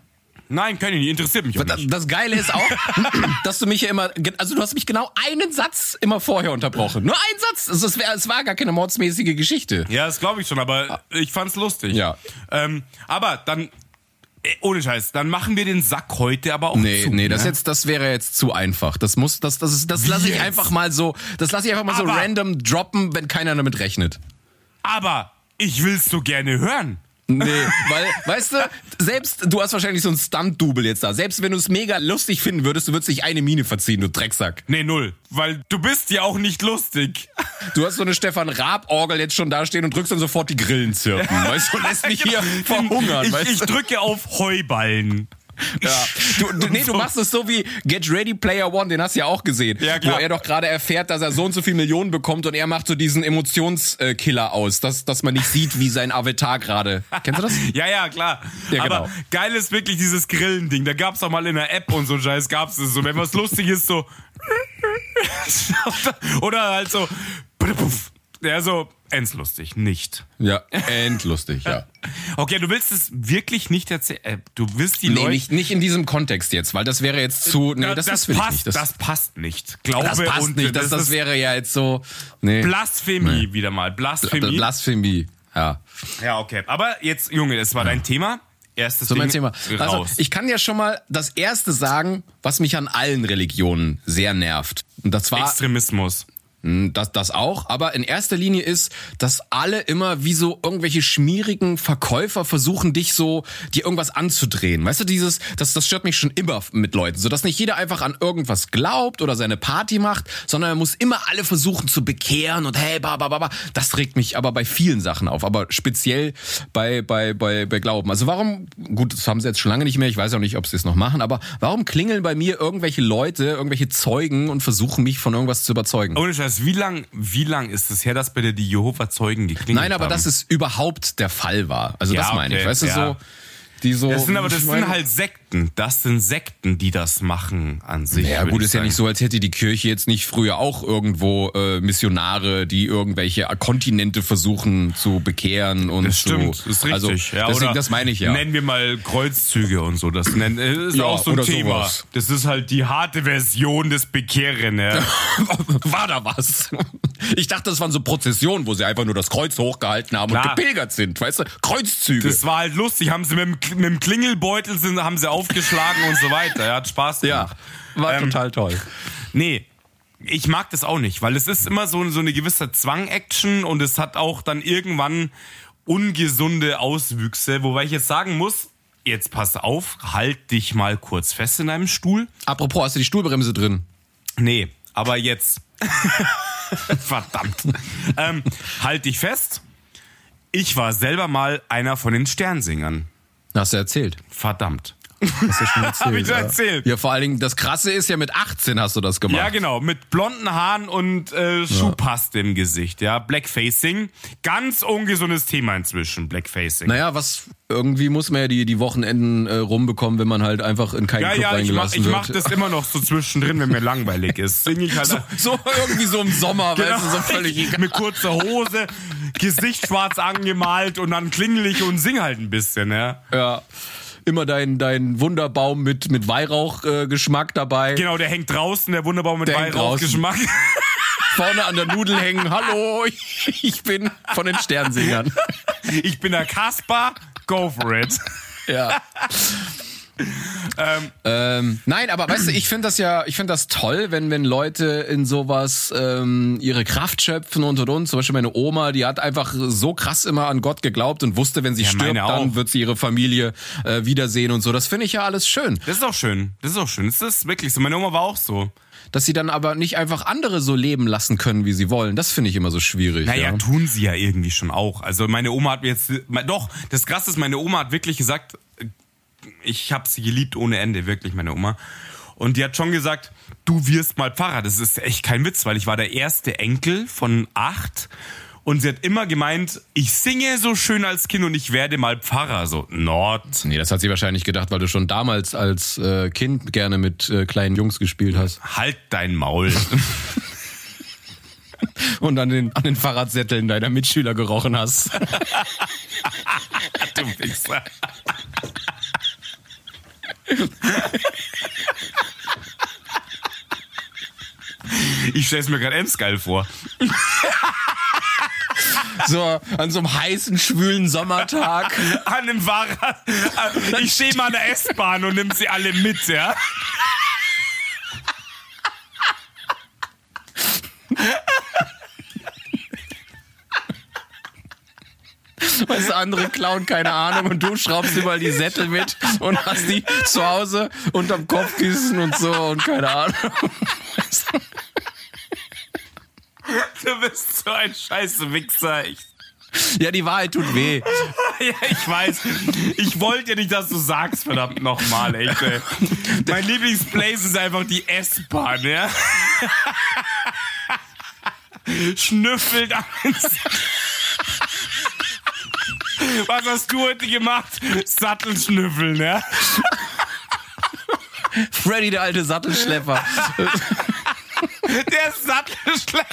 [SPEAKER 2] Nein, kann ich nicht. Interessiert mich auch
[SPEAKER 1] Das,
[SPEAKER 2] nicht.
[SPEAKER 1] das Geile ist auch, dass du mich ja immer, also du hast mich genau einen Satz immer vorher unterbrochen. Nur einen Satz. Also es, wär, es war gar keine mordsmäßige Geschichte.
[SPEAKER 2] Ja, das glaube ich schon, aber ich fand's lustig.
[SPEAKER 1] Ja.
[SPEAKER 2] Ähm, aber dann, äh, ohne Scheiß, dann machen wir den Sack heute aber auch
[SPEAKER 1] Nee,
[SPEAKER 2] zu.
[SPEAKER 1] nee, das
[SPEAKER 2] ne?
[SPEAKER 1] jetzt, das wäre jetzt zu einfach. Das muss, das, das ist, das lasse ich einfach mal so, das lasse ich einfach mal so
[SPEAKER 2] Aber-
[SPEAKER 1] random droppen, wenn keiner damit rechnet.
[SPEAKER 2] Aber ich will's so gerne hören.
[SPEAKER 1] Nee, weil, weißt du, selbst, du hast wahrscheinlich so ein Stunt-Double jetzt da. Selbst wenn du es mega lustig finden würdest, du würdest dich eine Mine verziehen, du Drecksack.
[SPEAKER 2] Nee, null. Weil du bist ja auch nicht lustig.
[SPEAKER 1] Du hast so eine Stefan Raab-Orgel jetzt schon da stehen und drückst dann sofort die Grillen zirpen. Weißt du, lässt mich hier verhungern,
[SPEAKER 2] ich,
[SPEAKER 1] weißt
[SPEAKER 2] ich
[SPEAKER 1] du?
[SPEAKER 2] drücke auf Heuballen.
[SPEAKER 1] Ja. Du, du, nee, du machst es so wie Get Ready Player One, den hast du ja auch gesehen.
[SPEAKER 2] Ja, klar.
[SPEAKER 1] Wo er doch gerade erfährt, dass er so und so viel Millionen bekommt und er macht so diesen Emotionskiller aus, dass, dass man nicht sieht, wie sein Avatar gerade. Kennst du das?
[SPEAKER 2] Ja, ja, klar.
[SPEAKER 1] Ja,
[SPEAKER 2] Aber
[SPEAKER 1] genau.
[SPEAKER 2] geil ist wirklich dieses Grillending. Da gab's auch mal in der App und so ein Scheiß gab's es so. Wenn was lustig ist, so. Oder halt so. Ja, so endslustig. Nicht.
[SPEAKER 1] Ja, endlustig, ja.
[SPEAKER 2] Okay, du willst es wirklich nicht erzählen. Äh, du willst die
[SPEAKER 1] Nee,
[SPEAKER 2] Leute.
[SPEAKER 1] nicht, nicht in diesem Kontext jetzt, weil das wäre jetzt zu. Nee,
[SPEAKER 2] Da-
[SPEAKER 1] das, das, will
[SPEAKER 2] passt,
[SPEAKER 1] ich nicht. Das,
[SPEAKER 2] das passt nicht. Glaube
[SPEAKER 1] das passt
[SPEAKER 2] und
[SPEAKER 1] nicht. Das, das wäre ja jetzt so. Nee.
[SPEAKER 2] Blasphemie wieder mal. Blasphemie.
[SPEAKER 1] Blasphemie. Ja.
[SPEAKER 2] ja, okay. Aber jetzt, Junge, das war dein Thema. Erstes
[SPEAKER 1] So mein Thema. Also,
[SPEAKER 2] raus.
[SPEAKER 1] ich kann ja schon mal das erste sagen, was mich an allen Religionen sehr nervt. Und das war
[SPEAKER 2] Extremismus.
[SPEAKER 1] Hm, Das, das auch, aber in erster Linie ist, dass alle immer wie so irgendwelche schmierigen Verkäufer versuchen, dich so, dir irgendwas anzudrehen. Weißt du, dieses, das, das stört mich schon immer mit Leuten, so dass nicht jeder einfach an irgendwas glaubt oder seine Party macht, sondern er muss immer alle versuchen zu bekehren und hey, ba, ba, ba, ba. Das regt mich aber bei vielen Sachen auf, aber speziell bei, bei, bei, bei Glauben. Also warum, gut, das haben sie jetzt schon lange nicht mehr, ich weiß auch nicht, ob sie es noch machen, aber warum klingeln bei mir irgendwelche Leute, irgendwelche Zeugen und versuchen mich von irgendwas zu überzeugen?
[SPEAKER 2] Ohne Scheiß, Lukas, wie lang, wie lang ist es her, dass bei dir die Jehova-Zeugen geklingelt
[SPEAKER 1] Nein, aber
[SPEAKER 2] haben?
[SPEAKER 1] dass es überhaupt der Fall war. Also
[SPEAKER 2] Ja,
[SPEAKER 1] das meine ich.
[SPEAKER 2] okay,
[SPEAKER 1] Weißt du,
[SPEAKER 2] ja.
[SPEAKER 1] so, die so.
[SPEAKER 2] Das sind aber das
[SPEAKER 1] ich
[SPEAKER 2] sind halt Sekten. Das sind Sekten, die das machen an sich.
[SPEAKER 1] Ja
[SPEAKER 2] würd
[SPEAKER 1] gut, ist ja
[SPEAKER 2] sagen.
[SPEAKER 1] nicht so, als hätte die Kirche jetzt nicht früher auch irgendwo äh, Missionare, die irgendwelche Kontinente versuchen zu bekehren und
[SPEAKER 2] Das stimmt,
[SPEAKER 1] zu,
[SPEAKER 2] ist richtig.
[SPEAKER 1] Also,
[SPEAKER 2] ja,
[SPEAKER 1] deswegen, das meine ich ja.
[SPEAKER 2] Nennen wir mal Kreuzzüge und so. Das nennen, äh, ist
[SPEAKER 1] Ja,
[SPEAKER 2] auch so ein Thema.
[SPEAKER 1] sowas.
[SPEAKER 2] Das ist halt die harte Version des Bekehren. Ja.
[SPEAKER 1] War da was? Ich dachte, das waren so Prozessionen, wo sie einfach nur das Kreuz hochgehalten haben
[SPEAKER 2] Klar.
[SPEAKER 1] und gepilgert sind, weißt du? Kreuzzüge.
[SPEAKER 2] Das war halt lustig. Haben sie mit dem, mit dem Klingelbeutel sind, haben sie aufgeschlagen und so weiter. Er hat Spaß
[SPEAKER 1] ja,
[SPEAKER 2] gemacht.
[SPEAKER 1] war
[SPEAKER 2] Ähm,
[SPEAKER 1] total toll.
[SPEAKER 2] Nee, ich mag das auch nicht, weil es ist immer so, so eine gewisse Zwang-Action und es hat auch dann irgendwann ungesunde Auswüchse, wobei ich jetzt sagen muss, jetzt pass auf, halt dich mal kurz fest in deinem Stuhl.
[SPEAKER 1] Apropos, hast du die Stuhlbremse drin?
[SPEAKER 2] Nee, aber jetzt. Verdammt. ähm, halt dich fest. Ich war selber mal einer von den Sternsingern.
[SPEAKER 1] Hast du erzählt.
[SPEAKER 2] Verdammt.
[SPEAKER 1] Hast du schon erzählt.
[SPEAKER 2] Hab ich schon erzählt.
[SPEAKER 1] Ja, vor allen Dingen, das Krasse ist ja, mit 18 hast du das gemacht.
[SPEAKER 2] Ja, genau, mit blonden Haaren und äh, Schuhpaste im Gesicht, ja. Blackfacing. Ganz ungesundes Thema inzwischen, Blackfacing.
[SPEAKER 1] Naja, was irgendwie muss man ja die, die Wochenenden äh, rumbekommen, wenn man halt einfach in keinen
[SPEAKER 2] ja,
[SPEAKER 1] Club
[SPEAKER 2] ja, ich mach,
[SPEAKER 1] reingelassen
[SPEAKER 2] ich
[SPEAKER 1] wird.
[SPEAKER 2] mach das immer noch so zwischendrin, wenn mir langweilig ist. Sing ich halt
[SPEAKER 1] so, so irgendwie so im Sommer,
[SPEAKER 2] Genau.
[SPEAKER 1] weißt du, so völlig egal.
[SPEAKER 2] mit kurzer Hose, Gesicht schwarz angemalt und dann klingel ich und sing halt ein bisschen, ja.
[SPEAKER 1] Ja. Immer dein, dein Wunderbaum mit, mit Weihrauchgeschmack äh, dabei.
[SPEAKER 2] Genau, der hängt draußen, der Wunderbaum mit Weihrauchgeschmack.
[SPEAKER 1] Vorne an der Nudel hängen. Hallo, ich, ich bin von den Sternsingern.
[SPEAKER 2] Ich bin der Kaspar, go for it.
[SPEAKER 1] Ja. ähm, nein, aber weißt du, ich finde das ja, ich finde das toll, wenn wenn Leute in sowas ähm, ihre Kraft schöpfen und und und. Zum Beispiel meine Oma, die hat einfach so krass immer an Gott geglaubt und wusste, wenn sie
[SPEAKER 2] Ja,
[SPEAKER 1] stirbt, dann wird sie ihre Familie äh, wiedersehen und so. Das finde ich ja alles schön.
[SPEAKER 2] Das ist auch schön. Das ist auch schön. Das ist wirklich so. Meine Oma war auch so.
[SPEAKER 1] Dass sie dann aber nicht einfach andere so leben lassen können, wie sie wollen. Das finde ich immer so schwierig.
[SPEAKER 2] Naja,
[SPEAKER 1] ja.
[SPEAKER 2] tun sie ja irgendwie schon auch. Also meine Oma hat mir jetzt, doch, das Krasse ist, meine Oma hat wirklich gesagt, ich habe sie geliebt ohne Ende, wirklich meine Oma. Und die hat schon gesagt, du wirst mal Pfarrer. Das ist echt kein Witz, weil ich war der erste Enkel von acht. Und sie hat immer gemeint, ich singe so schön als Kind und ich werde mal Pfarrer. So, Nord.
[SPEAKER 1] Nee, das hat sie wahrscheinlich gedacht, weil du schon damals als äh, Kind gerne mit äh, kleinen Jungs gespielt hast.
[SPEAKER 2] Halt dein Maul.
[SPEAKER 1] Und an den, an den Fahrradsätteln deiner Mitschüler gerochen hast.
[SPEAKER 2] du Wichser. Ich stell's mir gerade Emsgeil vor.
[SPEAKER 1] So, an so einem heißen, schwülen Sommertag.
[SPEAKER 2] An dem Fahrrad. Ich stehe mal an der S-Bahn und nimm sie alle mit, ja?
[SPEAKER 1] Weißt du, andere klauen keine Ahnung und du schraubst überall die Sättel mit und hast die zu Hause unterm Kopfkissen und so und keine Ahnung.
[SPEAKER 2] Du bist so ein scheiße Wichser. Ich,
[SPEAKER 1] Ja, die Wahrheit tut weh.
[SPEAKER 2] ja, ich weiß. Ich wollte ja nicht, dass du sagst, verdammt nochmal, echt. Ey. Mein Lieblingsplace ist einfach die S-Bahn, ja? Schnüffelt an Was hast du heute gemacht? Sattelschnüffeln, ja?
[SPEAKER 1] Freddy, der alte Sattelschlepper.
[SPEAKER 2] Der Sattelschlepper.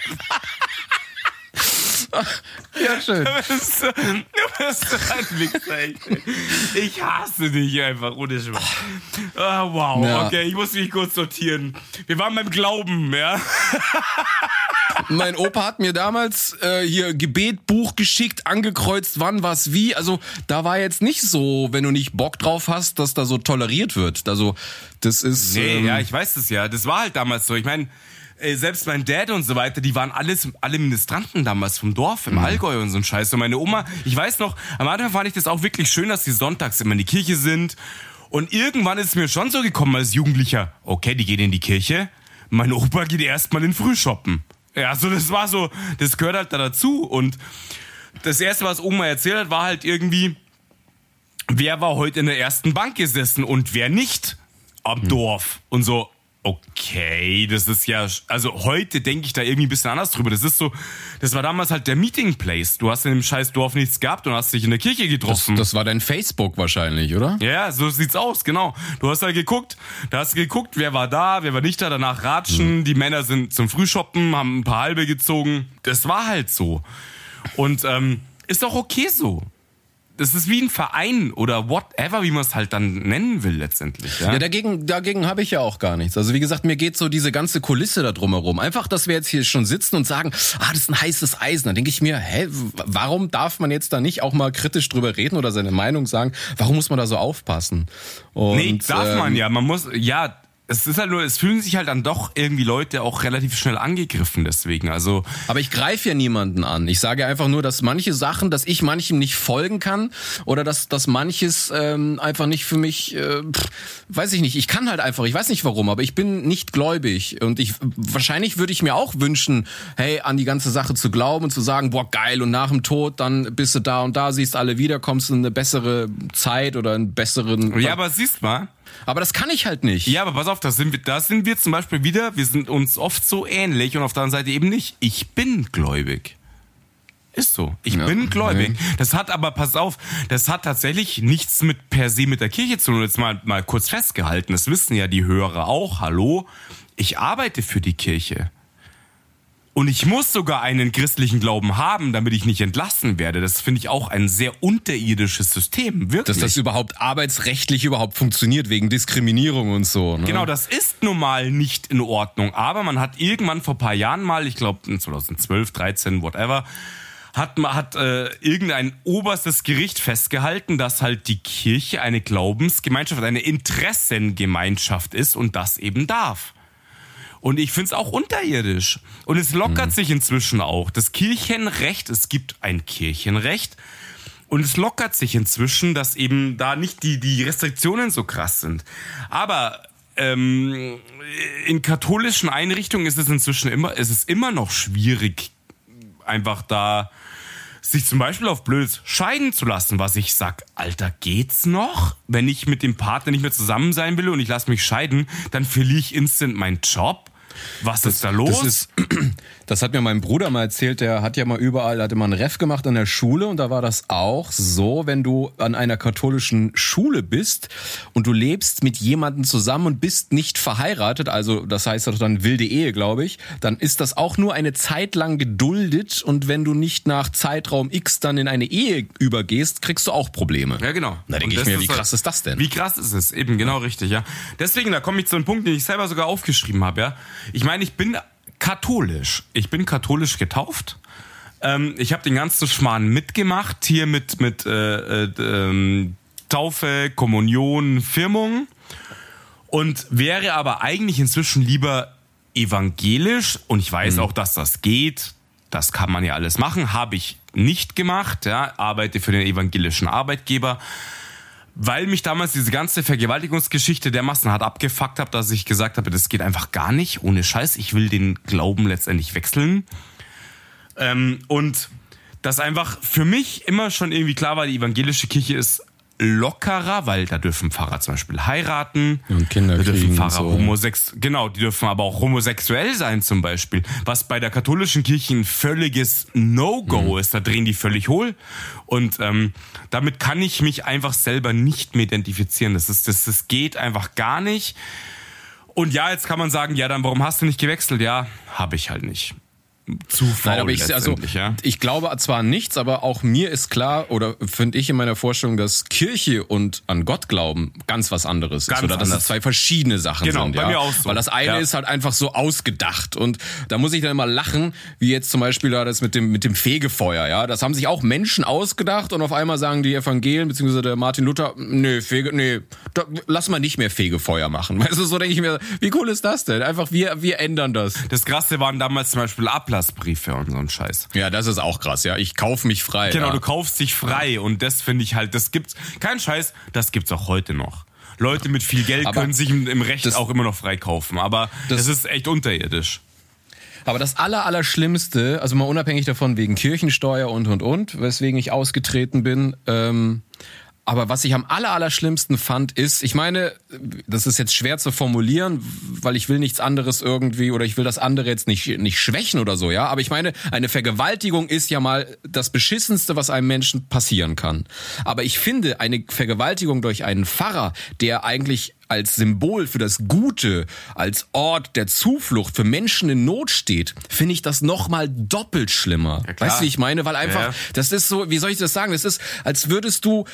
[SPEAKER 1] Ja, schön.
[SPEAKER 2] Du bist, so- du bist so ein Wichser. Ich hasse dich einfach, ohne Schmarrn. Ah, wow,
[SPEAKER 1] Ja.
[SPEAKER 2] okay, ich muss mich kurz sortieren. Wir waren beim Glauben, ja?
[SPEAKER 1] Mein Opa hat mir damals äh, hier Gebetbuch geschickt, angekreuzt, wann, was, wie. Also da war jetzt nicht so, wenn du nicht Bock drauf hast, dass da so toleriert wird. Also das ist.
[SPEAKER 2] Nee,
[SPEAKER 1] ähm,
[SPEAKER 2] ja, ich weiß das ja. Das war halt damals so. Ich meine, äh, selbst mein Dad und so weiter, die waren alles, alle Ministranten damals vom Dorf,
[SPEAKER 1] Mhm.
[SPEAKER 2] im Allgäu und so ein Scheiß. Und meine Oma, ich weiß noch, am Anfang fand ich das auch wirklich schön, dass die sonntags immer in die Kirche sind. Und irgendwann ist es mir schon so gekommen als Jugendlicher, okay, die gehen in die Kirche, mein Opa geht erstmal in Frühshoppen. Ja, also das war so, das gehört halt da dazu. Und das erste, was Oma erzählt hat, war halt irgendwie, wer war heute in der ersten Bank gesessen und wer nicht am Dorf. Und so, okay, das ist ja, also heute denke ich da irgendwie ein bisschen anders drüber. Das ist so, das war damals halt der Meeting Place. Du hast in dem scheiß Dorf nichts gehabt und hast dich in der Kirche
[SPEAKER 1] Das,
[SPEAKER 2] getroffen.
[SPEAKER 1] das war dein Facebook wahrscheinlich, oder?
[SPEAKER 2] ja, so sieht's aus, genau. Du hast halt geguckt, da hast du geguckt, wer war da, wer war nicht da, danach ratschen, die Männer sind zum Frühshoppen, haben ein paar halbe gezogen. Das war halt so. Und ähm, ist auch okay so. Das ist wie ein Verein oder whatever, wie man es halt dann nennen will letztendlich. Ja,
[SPEAKER 1] Ja, dagegen, dagegen habe ich ja auch gar nichts. Also wie gesagt, mir geht so diese ganze Kulisse da drumherum. Einfach, dass wir jetzt hier schon sitzen und sagen, ah, das ist ein heißes Eisen. Dann denke ich mir, hä, warum darf man jetzt da nicht auch mal kritisch drüber reden oder seine Meinung sagen? Warum muss man da so aufpassen? Und,
[SPEAKER 2] Nee, darf
[SPEAKER 1] ähm,
[SPEAKER 2] man ja. Man muss, ja, es ist halt nur, es fühlen sich halt dann doch irgendwie Leute auch relativ schnell angegriffen deswegen. Also,
[SPEAKER 1] Aber ich greife ja niemanden an. Ich sage einfach nur, dass manche Sachen, dass ich manchem nicht folgen kann oder dass, dass manches ähm, einfach nicht für mich, äh, pff, weiß ich nicht. Ich kann halt einfach, ich weiß nicht warum, aber ich bin nicht gläubig und ich wahrscheinlich würde ich mir auch wünschen, hey, an die ganze Sache zu glauben und zu sagen, boah geil und nach dem Tod dann bist du da und da, siehst alle wieder, kommst in eine bessere Zeit oder einen besseren.
[SPEAKER 2] ja, aber siehst mal,
[SPEAKER 1] aber das kann ich halt nicht.
[SPEAKER 2] ja, aber pass auf, da sind wir, da sind wir zum Beispiel wieder, wir sind uns oft so ähnlich und auf der anderen Seite eben nicht. Ich bin gläubig. Ist so. Ich
[SPEAKER 1] Ja.
[SPEAKER 2] bin gläubig. Das hat aber, pass auf, das hat tatsächlich nichts mit per se mit der Kirche zu tun. Jetzt mal, mal kurz festgehalten. Das wissen ja die Hörer auch. Hallo? Ich arbeite für die Kirche. Und ich muss sogar einen christlichen Glauben haben, damit ich nicht entlassen werde. Das finde ich auch ein sehr unterirdisches System. Wirklich.
[SPEAKER 1] Dass das überhaupt arbeitsrechtlich überhaupt funktioniert, wegen Diskriminierung und so. Ne?
[SPEAKER 2] Genau, das ist nun mal nicht in Ordnung. Aber man hat irgendwann vor paar Jahren mal, ich glaube 2012, 13, whatever, hat, hat äh, irgendein oberstes Gericht festgehalten, dass halt die Kirche eine Glaubensgemeinschaft, eine Interessengemeinschaft ist und das eben darf. Und ich finde es auch unterirdisch. Und es lockert sich inzwischen auch. Das Kirchenrecht, es gibt ein Kirchenrecht. Und es lockert sich inzwischen, dass eben da nicht die, die Restriktionen so krass sind. Aber ähm, in katholischen Einrichtungen ist es inzwischen immer, es ist immer noch schwierig, einfach da sich zum Beispiel auf blöd scheiden zu lassen, was ich sag, Alter, geht's noch? Wenn ich mit dem Partner nicht mehr zusammen sein will und ich lasse mich scheiden, dann verliere ich instant meinen Job. Was ist da los?
[SPEAKER 1] Das ist, das hat mir mein Bruder mal erzählt, der hat ja mal überall, hat immer einen Ref gemacht an der Schule und da war das auch so, wenn du an einer katholischen Schule bist und du lebst mit jemandem zusammen und bist nicht verheiratet, also das heißt doch dann wilde Ehe, glaube ich, dann ist das auch nur eine Zeit lang geduldet und wenn du nicht nach Zeitraum X dann in eine Ehe übergehst, kriegst du auch Probleme.
[SPEAKER 2] Ja, genau.
[SPEAKER 1] Da denke ich mir, wie
[SPEAKER 2] halt-
[SPEAKER 1] krass ist das denn?
[SPEAKER 2] Wie krass ist es? Eben, genau richtig, ja. Deswegen, da komme ich zu einem Punkt, den ich selber sogar aufgeschrieben habe, ja. Ich meine, ich bin katholisch. Ich bin katholisch getauft. Ähm, ich habe den ganzen Schmarrn mitgemacht, hier mit, mit äh, äh, ähm, Taufe, Kommunion, Firmung. Und wäre aber eigentlich inzwischen lieber evangelisch. Und ich weiß auch, dass das geht. Das kann man ja alles machen. Habe ich nicht gemacht. Ja, arbeite für den evangelischen Arbeitgeber weil mich damals diese ganze Vergewaltigungsgeschichte dermaßen hart abgefuckt hat, dass ich gesagt habe, das geht einfach gar nicht, ohne Scheiß. Ich will den Glauben letztendlich wechseln. Ähm, und das einfach für mich immer schon irgendwie klar war, die evangelische Kirche ist lockerer, weil da dürfen Pfarrer zum Beispiel heiraten.
[SPEAKER 1] Und Kinder
[SPEAKER 2] da dürfen Pfarrer
[SPEAKER 1] so.
[SPEAKER 2] homosex genau, die dürfen aber auch homosexuell sein zum Beispiel. Was bei der katholischen Kirche ein völliges No-Go ist. Da drehen die völlig hohl. Und ähm, damit kann ich mich einfach selber nicht mehr identifizieren. Das, ist, das, das geht einfach gar nicht. Und ja, jetzt kann man sagen, ja, dann warum hast du nicht gewechselt? Ja, habe ich halt nicht. Zu faul
[SPEAKER 1] Nein, aber ich, also,
[SPEAKER 2] ja.
[SPEAKER 1] ich glaube zwar nichts, aber auch mir ist klar, oder finde ich in meiner Vorstellung, dass Kirche und an Gott glauben ganz was anderes
[SPEAKER 2] Ganz
[SPEAKER 1] ist. Oder dass
[SPEAKER 2] anders.
[SPEAKER 1] es zwei verschiedene Sachen
[SPEAKER 2] Genau,
[SPEAKER 1] sind.
[SPEAKER 2] bei
[SPEAKER 1] ja?
[SPEAKER 2] mir auch so.
[SPEAKER 1] Weil das eine
[SPEAKER 2] Ja.
[SPEAKER 1] ist halt einfach so ausgedacht. Und da muss ich dann immer lachen, wie jetzt zum Beispiel da das mit dem, mit dem Fegefeuer. Ja, Das haben sich auch Menschen ausgedacht und auf einmal sagen die Evangelien, beziehungsweise der Martin Luther, nee, Fege, nee, da, lass mal nicht mehr Fegefeuer machen. Weißt du, so denke ich mir, wie cool ist das denn? Einfach wir, wir ändern das.
[SPEAKER 2] Das Krasse waren damals zum Beispiel Ablassbriefe und so ein Scheiß.
[SPEAKER 1] Ja, das ist auch krass, ja. Ich kaufe mich frei.
[SPEAKER 2] Genau,
[SPEAKER 1] ja.
[SPEAKER 2] du kaufst dich frei und das finde ich halt, das gibt's, kein Scheiß, das gibt's auch heute noch. Leute mit viel Geld
[SPEAKER 1] Aber
[SPEAKER 2] können sich im, im Recht
[SPEAKER 1] das-
[SPEAKER 2] auch immer noch freikaufen, aber das,
[SPEAKER 1] Das-
[SPEAKER 2] ist echt unterirdisch.
[SPEAKER 1] Aber das aller, also mal unabhängig davon wegen Kirchensteuer und, und, und, weswegen ich ausgetreten bin, ähm, Aber was ich am aller, aller schlimmsten fand, ist, ich meine, das ist jetzt schwer zu formulieren, weil ich will nichts anderes irgendwie oder ich will das andere jetzt nicht, nicht schwächen oder so, ja. Aber ich meine, eine Vergewaltigung ist ja mal das Beschissenste, was einem Menschen passieren kann. Aber ich finde, eine Vergewaltigung durch einen Pfarrer, der eigentlich als Symbol für das Gute, als Ort der Zuflucht für Menschen in Not steht, finde ich das nochmal doppelt schlimmer.
[SPEAKER 2] Ja,
[SPEAKER 1] weißt du, wie ich meine? Weil einfach,
[SPEAKER 2] Ja.
[SPEAKER 1] das ist so, wie soll ich das sagen? Das ist, als würdest du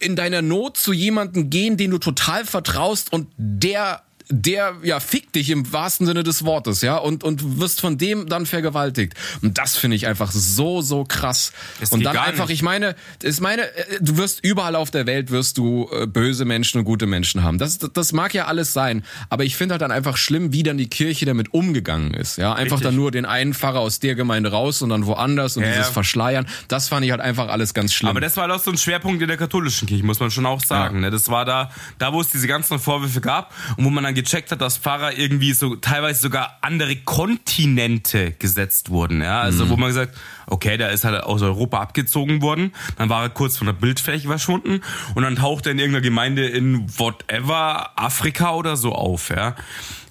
[SPEAKER 1] in deiner Not zu jemandem gehen, den du total vertraust und der der ja fickt dich im wahrsten Sinne des Wortes, ja, und und wirst von dem dann vergewaltigt. Und das finde ich einfach so so krass.
[SPEAKER 2] Das
[SPEAKER 1] und dann einfach,
[SPEAKER 2] nicht.
[SPEAKER 1] ich meine, ich meine, äh, du wirst überall auf der Welt wirst du äh, böse Menschen und gute Menschen haben. Das das, mag ja alles sein, aber ich finde halt dann einfach schlimm, wie dann die Kirche damit umgegangen ist, ja, einfach
[SPEAKER 2] Richtig.
[SPEAKER 1] dann nur den einen Pfarrer aus der Gemeinde raus und dann woanders und
[SPEAKER 2] Ja,
[SPEAKER 1] dieses
[SPEAKER 2] ja.
[SPEAKER 1] Verschleiern, das fand ich halt einfach alles ganz schlimm.
[SPEAKER 2] Aber das war auch so ein Schwerpunkt in der katholischen Kirche, muss man schon auch sagen. Ne? Das war da, da wo es diese ganzen Vorwürfe gab und wo man dann gecheckt hat, dass Pfarrer irgendwie so teilweise sogar andere Kontinente gesetzt wurden. Ja? Also wo man gesagt, okay, der ist halt aus Europa abgezogen worden, dann war er kurz von der Bildfläche verschwunden und dann taucht er in irgendeiner Gemeinde in whatever Afrika oder so auf. Ja?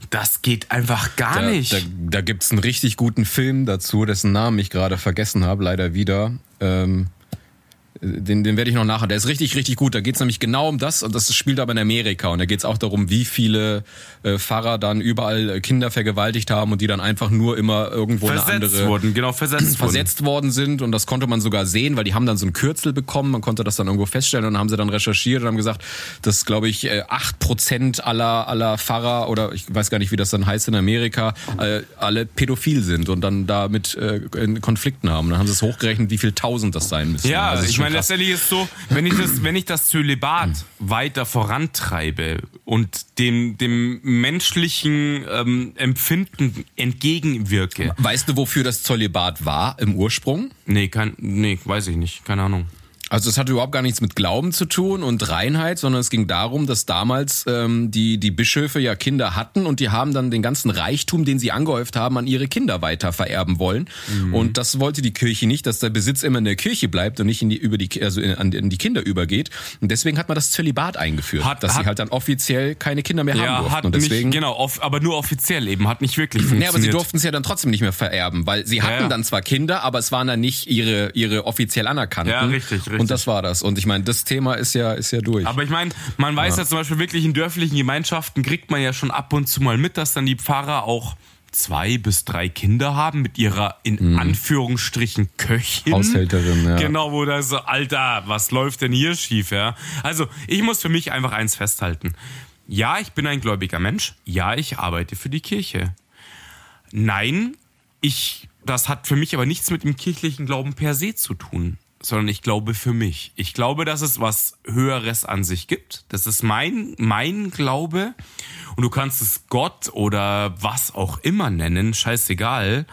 [SPEAKER 2] Das geht einfach gar
[SPEAKER 1] Da,
[SPEAKER 2] nicht.
[SPEAKER 1] da, da gibt's einen richtig guten Film dazu, dessen Namen ich gerade vergessen habe, leider wieder. Ähm, den, den werde ich noch nachher. Der ist richtig, richtig gut. Da geht's nämlich genau um das und das spielt aber in Amerika. Und da geht's auch darum, wie viele äh, Pfarrer dann überall äh, Kinder vergewaltigt haben und die dann einfach nur immer irgendwo eine
[SPEAKER 2] versetzt
[SPEAKER 1] andere
[SPEAKER 2] wurden, genau, versetzt,
[SPEAKER 1] versetzt worden sind und das konnte man sogar sehen, weil die haben dann so ein Kürzel bekommen, man konnte das dann irgendwo feststellen und dann haben sie dann recherchiert und haben gesagt, dass glaube ich äh, acht Prozent aller aller Pfarrer oder ich weiß gar nicht, wie das dann heißt in Amerika, äh, alle pädophil sind und dann damit äh, in Konflikten haben. Dann haben sie es hochgerechnet, wie viel tausend das sein müssen.
[SPEAKER 2] Ja,
[SPEAKER 1] Also
[SPEAKER 2] ich
[SPEAKER 1] schon
[SPEAKER 2] meine,
[SPEAKER 1] krass.
[SPEAKER 2] letztendlich ist so, wenn ich das, wenn ich das Zölibat weiter vorantreibe und dem, dem menschlichen ähm, Empfinden entgegenwirke.
[SPEAKER 1] Weißt du, wofür das Zölibat war im Ursprung?
[SPEAKER 2] Nee, kein, nee, weiß ich nicht, keine Ahnung.
[SPEAKER 1] Also es hatte überhaupt gar nichts mit Glauben zu tun und Reinheit, sondern es ging darum, dass damals ähm, die, die Bischöfe ja Kinder hatten und die haben dann den ganzen Reichtum, den sie angehäuft haben, an ihre Kinder weiter vererben wollen. Und das wollte die Kirche nicht, dass der Besitz immer in der Kirche bleibt und nicht in die, über die, also in, an, in die Kinder übergeht. Und deswegen hat man das Zölibat eingeführt,
[SPEAKER 2] Hat-
[SPEAKER 1] dass
[SPEAKER 2] hat-
[SPEAKER 1] sie halt dann offiziell keine Kinder mehr haben
[SPEAKER 2] Ja,
[SPEAKER 1] durften.
[SPEAKER 2] hat
[SPEAKER 1] und deswegen
[SPEAKER 2] nicht, genau, off, aber nur offiziell eben, hat nicht wirklich
[SPEAKER 1] Nee,
[SPEAKER 2] funktioniert.
[SPEAKER 1] aber sie durften es ja dann trotzdem nicht mehr vererben, weil sie hatten
[SPEAKER 2] ja.
[SPEAKER 1] dann zwar Kinder, aber es waren dann nicht ihre, ihre offiziell anerkannten.
[SPEAKER 2] Ja, richtig, richtig.
[SPEAKER 1] Und das war das. Und ich meine, das Thema ist ja, ist ja durch.
[SPEAKER 2] Aber ich meine, man weiß ja. zum Beispiel wirklich in dörflichen Gemeinschaften kriegt man ja schon ab und zu mal mit, dass dann die Pfarrer auch zwei bis drei Kinder haben mit ihrer in Anführungsstrichen Köchin.
[SPEAKER 1] Mhm. Haushälterin, ja.
[SPEAKER 2] Genau, wo da so, Alter, was läuft denn hier schief, ja? Also, ich muss für mich einfach eins festhalten. Ja, ich bin ein gläubiger Mensch. Ja, ich arbeite für die Kirche. Nein, ich, das hat für mich aber nichts mit dem kirchlichen Glauben per se zu tun, sondern ich glaube für mich. Ich glaube, dass es was Höheres an sich gibt. Das ist mein, mein Glaube. Und du kannst es Gott oder was auch immer nennen, scheißegal.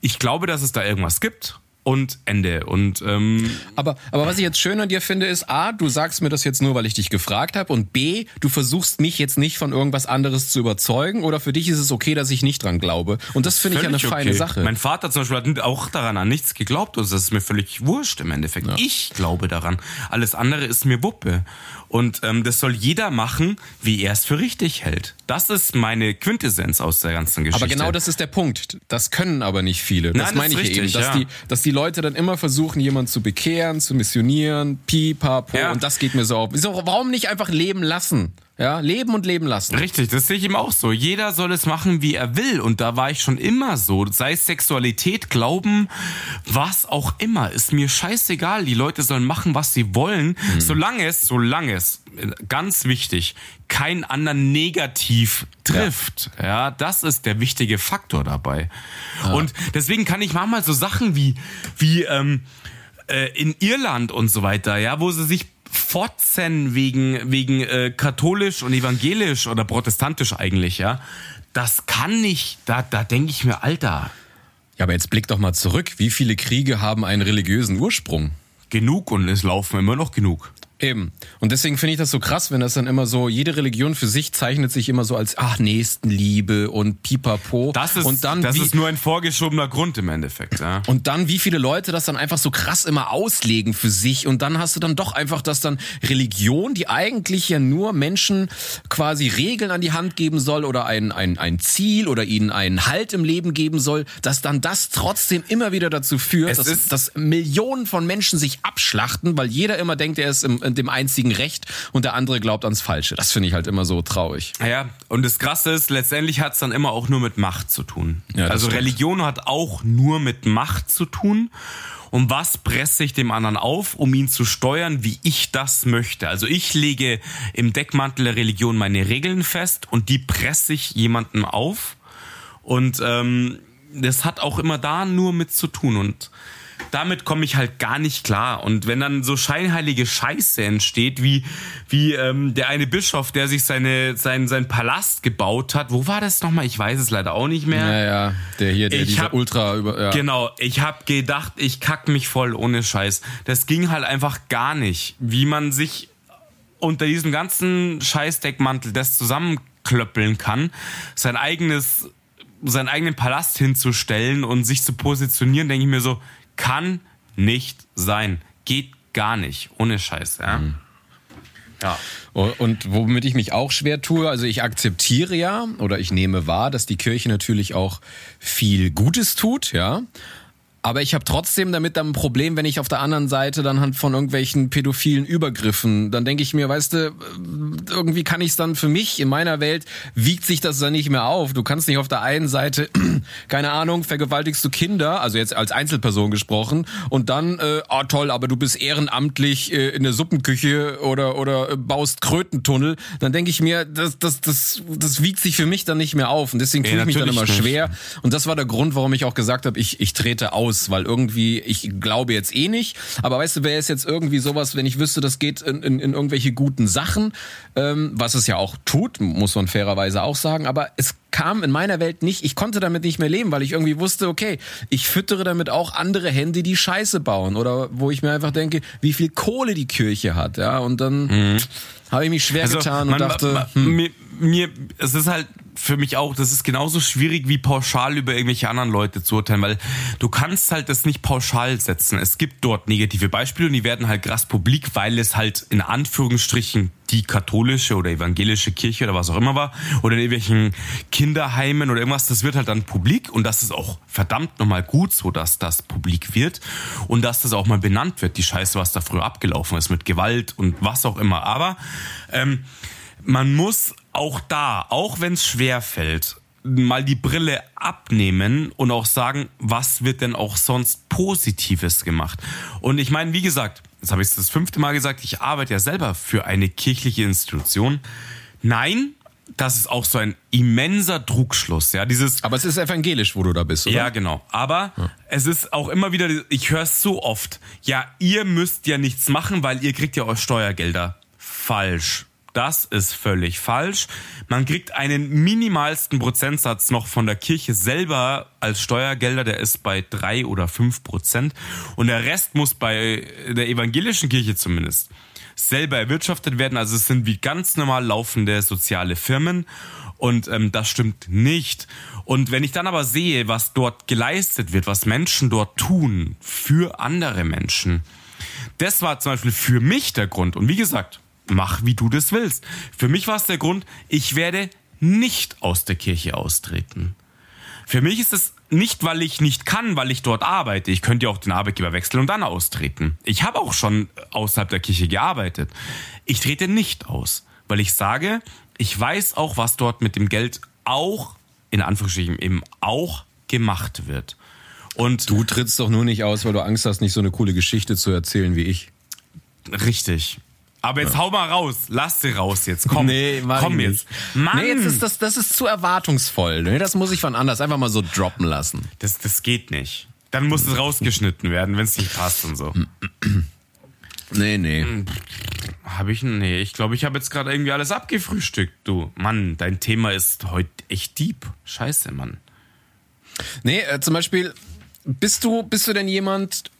[SPEAKER 2] Ich glaube, dass es da irgendwas gibt. Und Ende. Und ähm,
[SPEAKER 1] Aber, aber was ich jetzt schön an dir finde, ist A, du sagst mir das jetzt nur, weil ich dich gefragt habe und B, du versuchst mich jetzt nicht von irgendwas anderes zu überzeugen oder für dich ist es okay, dass ich nicht dran glaube. Und das finde ich ja eine
[SPEAKER 2] völlig
[SPEAKER 1] feine
[SPEAKER 2] okay.
[SPEAKER 1] Sache.
[SPEAKER 2] Mein Vater zum Beispiel hat auch daran an nichts geglaubt und das ist mir völlig wurscht im Endeffekt. Ich glaube daran. Alles andere ist mir Wuppe. Und ähm, das soll jeder machen, wie er es für richtig hält. Das ist meine Quintessenz aus der ganzen Geschichte.
[SPEAKER 1] aber genau das ist der Punkt. Das können aber nicht viele. Das
[SPEAKER 2] Nein, das
[SPEAKER 1] meine ich
[SPEAKER 2] ist
[SPEAKER 1] eben,
[SPEAKER 2] richtig,
[SPEAKER 1] dass,
[SPEAKER 2] ja.
[SPEAKER 1] die, dass die Leute dann immer versuchen, jemanden zu bekehren, zu missionieren, pipapo,
[SPEAKER 2] Ja.
[SPEAKER 1] und das geht mir so auf. Warum nicht einfach leben lassen? Ja, leben und leben lassen.
[SPEAKER 2] Richtig, das sehe ich ihm auch so. Jeder soll es machen, wie er will. Und da war ich schon immer so. Sei es Sexualität, Glauben, was auch immer. Ist mir scheißegal. Die Leute sollen machen, was sie wollen. Solange es, solange es, ganz wichtig, keinen anderen negativ trifft. Ja, das ist der wichtige Faktor dabei. Und deswegen kann ich manchmal so Sachen wie, wie, ähm, äh, in Irland und so weiter, ja, wo sie sich fotzen wegen, wegen äh, katholisch und evangelisch oder protestantisch eigentlich, ja. Das kann nicht, da, da denke ich mir, Alter,
[SPEAKER 1] Ja, aber jetzt blick doch mal zurück. Wie viele Kriege haben einen religiösen Ursprung?
[SPEAKER 2] genug und es laufen immer noch genug.
[SPEAKER 1] Eben. Und deswegen finde ich das so krass, wenn das dann immer so, jede Religion für sich zeichnet sich immer so als, ach, Nächstenliebe und Pipapo.
[SPEAKER 2] Das ist,
[SPEAKER 1] und dann
[SPEAKER 2] das
[SPEAKER 1] wie,
[SPEAKER 2] ist nur ein vorgeschobener Grund im Endeffekt. Ja.
[SPEAKER 1] Und dann, wie viele Leute das dann einfach so krass immer auslegen für sich. Und dann hast du dann doch einfach, dass dann Religion, die eigentlich ja nur Menschen quasi Regeln an die Hand geben soll oder ein, ein, ein Ziel oder ihnen einen Halt im Leben geben soll, dass dann das trotzdem immer wieder dazu führt,
[SPEAKER 2] Es
[SPEAKER 1] dass, dass Millionen von Menschen sich abschlachten, weil jeder immer denkt, er ist im, dem einzigen Recht und der andere glaubt ans Falsche. Das finde ich halt immer so traurig.
[SPEAKER 2] Ja, und das Krasse ist, letztendlich hat es dann immer auch nur mit Macht zu tun.
[SPEAKER 1] Ja,
[SPEAKER 2] also
[SPEAKER 1] stimmt.
[SPEAKER 2] Religion hat auch nur mit Macht zu tun. Und was presse ich dem anderen auf, um ihn zu steuern, wie ich das möchte? Also ich lege im Deckmantel der Religion meine Regeln fest und die presse ich jemandem auf. Und ähm, das hat auch immer da nur mit zu tun. Und damit komme ich halt gar nicht klar. Und wenn dann so scheinheilige Scheiße entsteht, wie, wie ähm, der eine Bischof, der sich seine, sein, sein Palast gebaut hat, wo war das nochmal? Ich weiß es leider auch nicht mehr.
[SPEAKER 1] Ja, ja, der hier, der
[SPEAKER 2] Ich
[SPEAKER 1] dieser
[SPEAKER 2] hab-
[SPEAKER 1] Ultra über. Ja.
[SPEAKER 2] Genau, ich hab gedacht, ich kack mich voll ohne Scheiß. Das ging halt einfach gar nicht. Wie man sich unter diesem ganzen Scheißdeckmantel das zusammenklöppeln kann, sein eigenes, seinen eigenen Palast hinzustellen und sich zu positionieren, denke ich mir so, kann nicht sein. Geht gar nicht. Ohne Scheiß, ja. Ja.
[SPEAKER 1] Und womit ich mich auch schwer tue, also ich akzeptiere ja oder ich nehme wahr, dass die Kirche natürlich auch viel Gutes tut, ja. Aber ich habe trotzdem damit dann ein Problem, wenn ich auf der anderen Seite dann halt von irgendwelchen pädophilen Übergriffen, dann denke ich mir, weißt du, irgendwie kann ich es dann für mich in meiner Welt wiegt sich das dann nicht mehr auf. Du kannst nicht auf der einen Seite, keine Ahnung, vergewaltigst du Kinder, also jetzt als Einzelperson gesprochen, und dann, äh, oh toll, aber du bist ehrenamtlich äh, in der Suppenküche oder oder äh, baust Krötentunnel, dann denke ich mir, das das das das wiegt sich für mich dann nicht mehr auf und deswegen tue ich mich dann immer
[SPEAKER 2] nicht.
[SPEAKER 1] schwer und das war der Grund, warum ich auch gesagt habe, ich ich trete aus, weil irgendwie ich glaube jetzt eh nicht, aber weißt du, wäre es jetzt irgendwie sowas, wenn ich wüsste, das geht in, in, in irgendwelche guten Sachen, ähm, was es ja auch tut, muss man fairerweise auch sagen, aber es kam in meiner Welt nicht, ich konnte damit nicht mehr leben, weil ich irgendwie wusste, okay, ich füttere damit auch andere Hände, die Scheiße bauen oder wo ich mir einfach denke, wie viel Kohle die Kirche hat, ja, und dann habe ich mich schwer getan und
[SPEAKER 2] Mhm. man-
[SPEAKER 1] dachte,
[SPEAKER 2] man-
[SPEAKER 1] hm,
[SPEAKER 2] mir, es ist halt für mich auch, das ist genauso schwierig wie pauschal über irgendwelche anderen Leute zu urteilen, weil du kannst halt das nicht pauschal setzen. Es gibt dort negative Beispiele und die werden halt krass publik, weil es halt in Anführungsstrichen die katholische oder evangelische Kirche oder was auch immer war oder in irgendwelchen Kinderheimen oder irgendwas, das wird halt dann publik und das ist auch verdammt nochmal gut so, dass das publik wird und dass das auch mal benannt wird, die Scheiße, was da früher abgelaufen ist mit Gewalt und was auch immer. Aber ähm, man muss auch da, auch wenn es schwer fällt, mal die Brille abnehmen und auch sagen, was wird denn auch sonst Positives gemacht? Und ich meine, wie gesagt, jetzt habe ich es das fünfte Mal gesagt, ich arbeite ja selber für eine kirchliche Institution. Nein, das ist auch so ein immenser Trugschluss, ja, dieses
[SPEAKER 1] aber es ist evangelisch, wo du da bist, oder?
[SPEAKER 2] ja, genau. Aber es ist auch immer wieder, ich höre es so oft, ja, ihr müsst ja nichts machen, weil ihr kriegt ja eure Steuergelder. Falsch. Das ist völlig falsch. Man kriegt einen minimalsten Prozentsatz noch von der Kirche selber als Steuergelder, der ist bei drei oder fünf Prozent. Und der Rest muss bei der evangelischen Kirche zumindest selber erwirtschaftet werden. Also es sind wie ganz normal laufende soziale Firmen. Und ähm, das stimmt nicht. Und wenn ich dann aber sehe, was dort geleistet wird, was Menschen dort tun für andere Menschen, das war zum Beispiel für mich der Grund. Und wie gesagt, mach wie du das willst. Für mich war es der Grund, ich werde nicht aus der Kirche austreten. Für mich ist es nicht, weil ich nicht kann, weil ich dort arbeite. Ich könnte ja auch den Arbeitgeber wechseln und dann austreten. Ich habe auch schon außerhalb der Kirche gearbeitet. Ich trete nicht aus, weil ich sage, ich weiß auch, was dort mit dem Geld auch, in Anführungsstrichen eben auch gemacht wird. Und
[SPEAKER 1] Du trittst doch nur nicht aus, weil du Angst hast, nicht so eine coole Geschichte zu erzählen wie ich.
[SPEAKER 2] richtig. Aber jetzt hau mal raus. Lass sie raus jetzt. Komm.
[SPEAKER 1] mach
[SPEAKER 2] komm jetzt. Mann.
[SPEAKER 1] Nee, jetzt ist das, das ist zu erwartungsvoll. Das muss ich von anders einfach mal so droppen lassen.
[SPEAKER 2] Das, das geht nicht. Dann muss es rausgeschnitten werden, wenn es nicht passt und so.
[SPEAKER 1] Nee, nee.
[SPEAKER 2] Habe ich? Nee, ich glaube, ich habe jetzt gerade irgendwie alles abgefrühstückt, du. Mann, dein Thema ist heute echt deep. Scheiße, Mann.
[SPEAKER 1] Nee, äh, zum Beispiel, bist du, bist du denn jemand,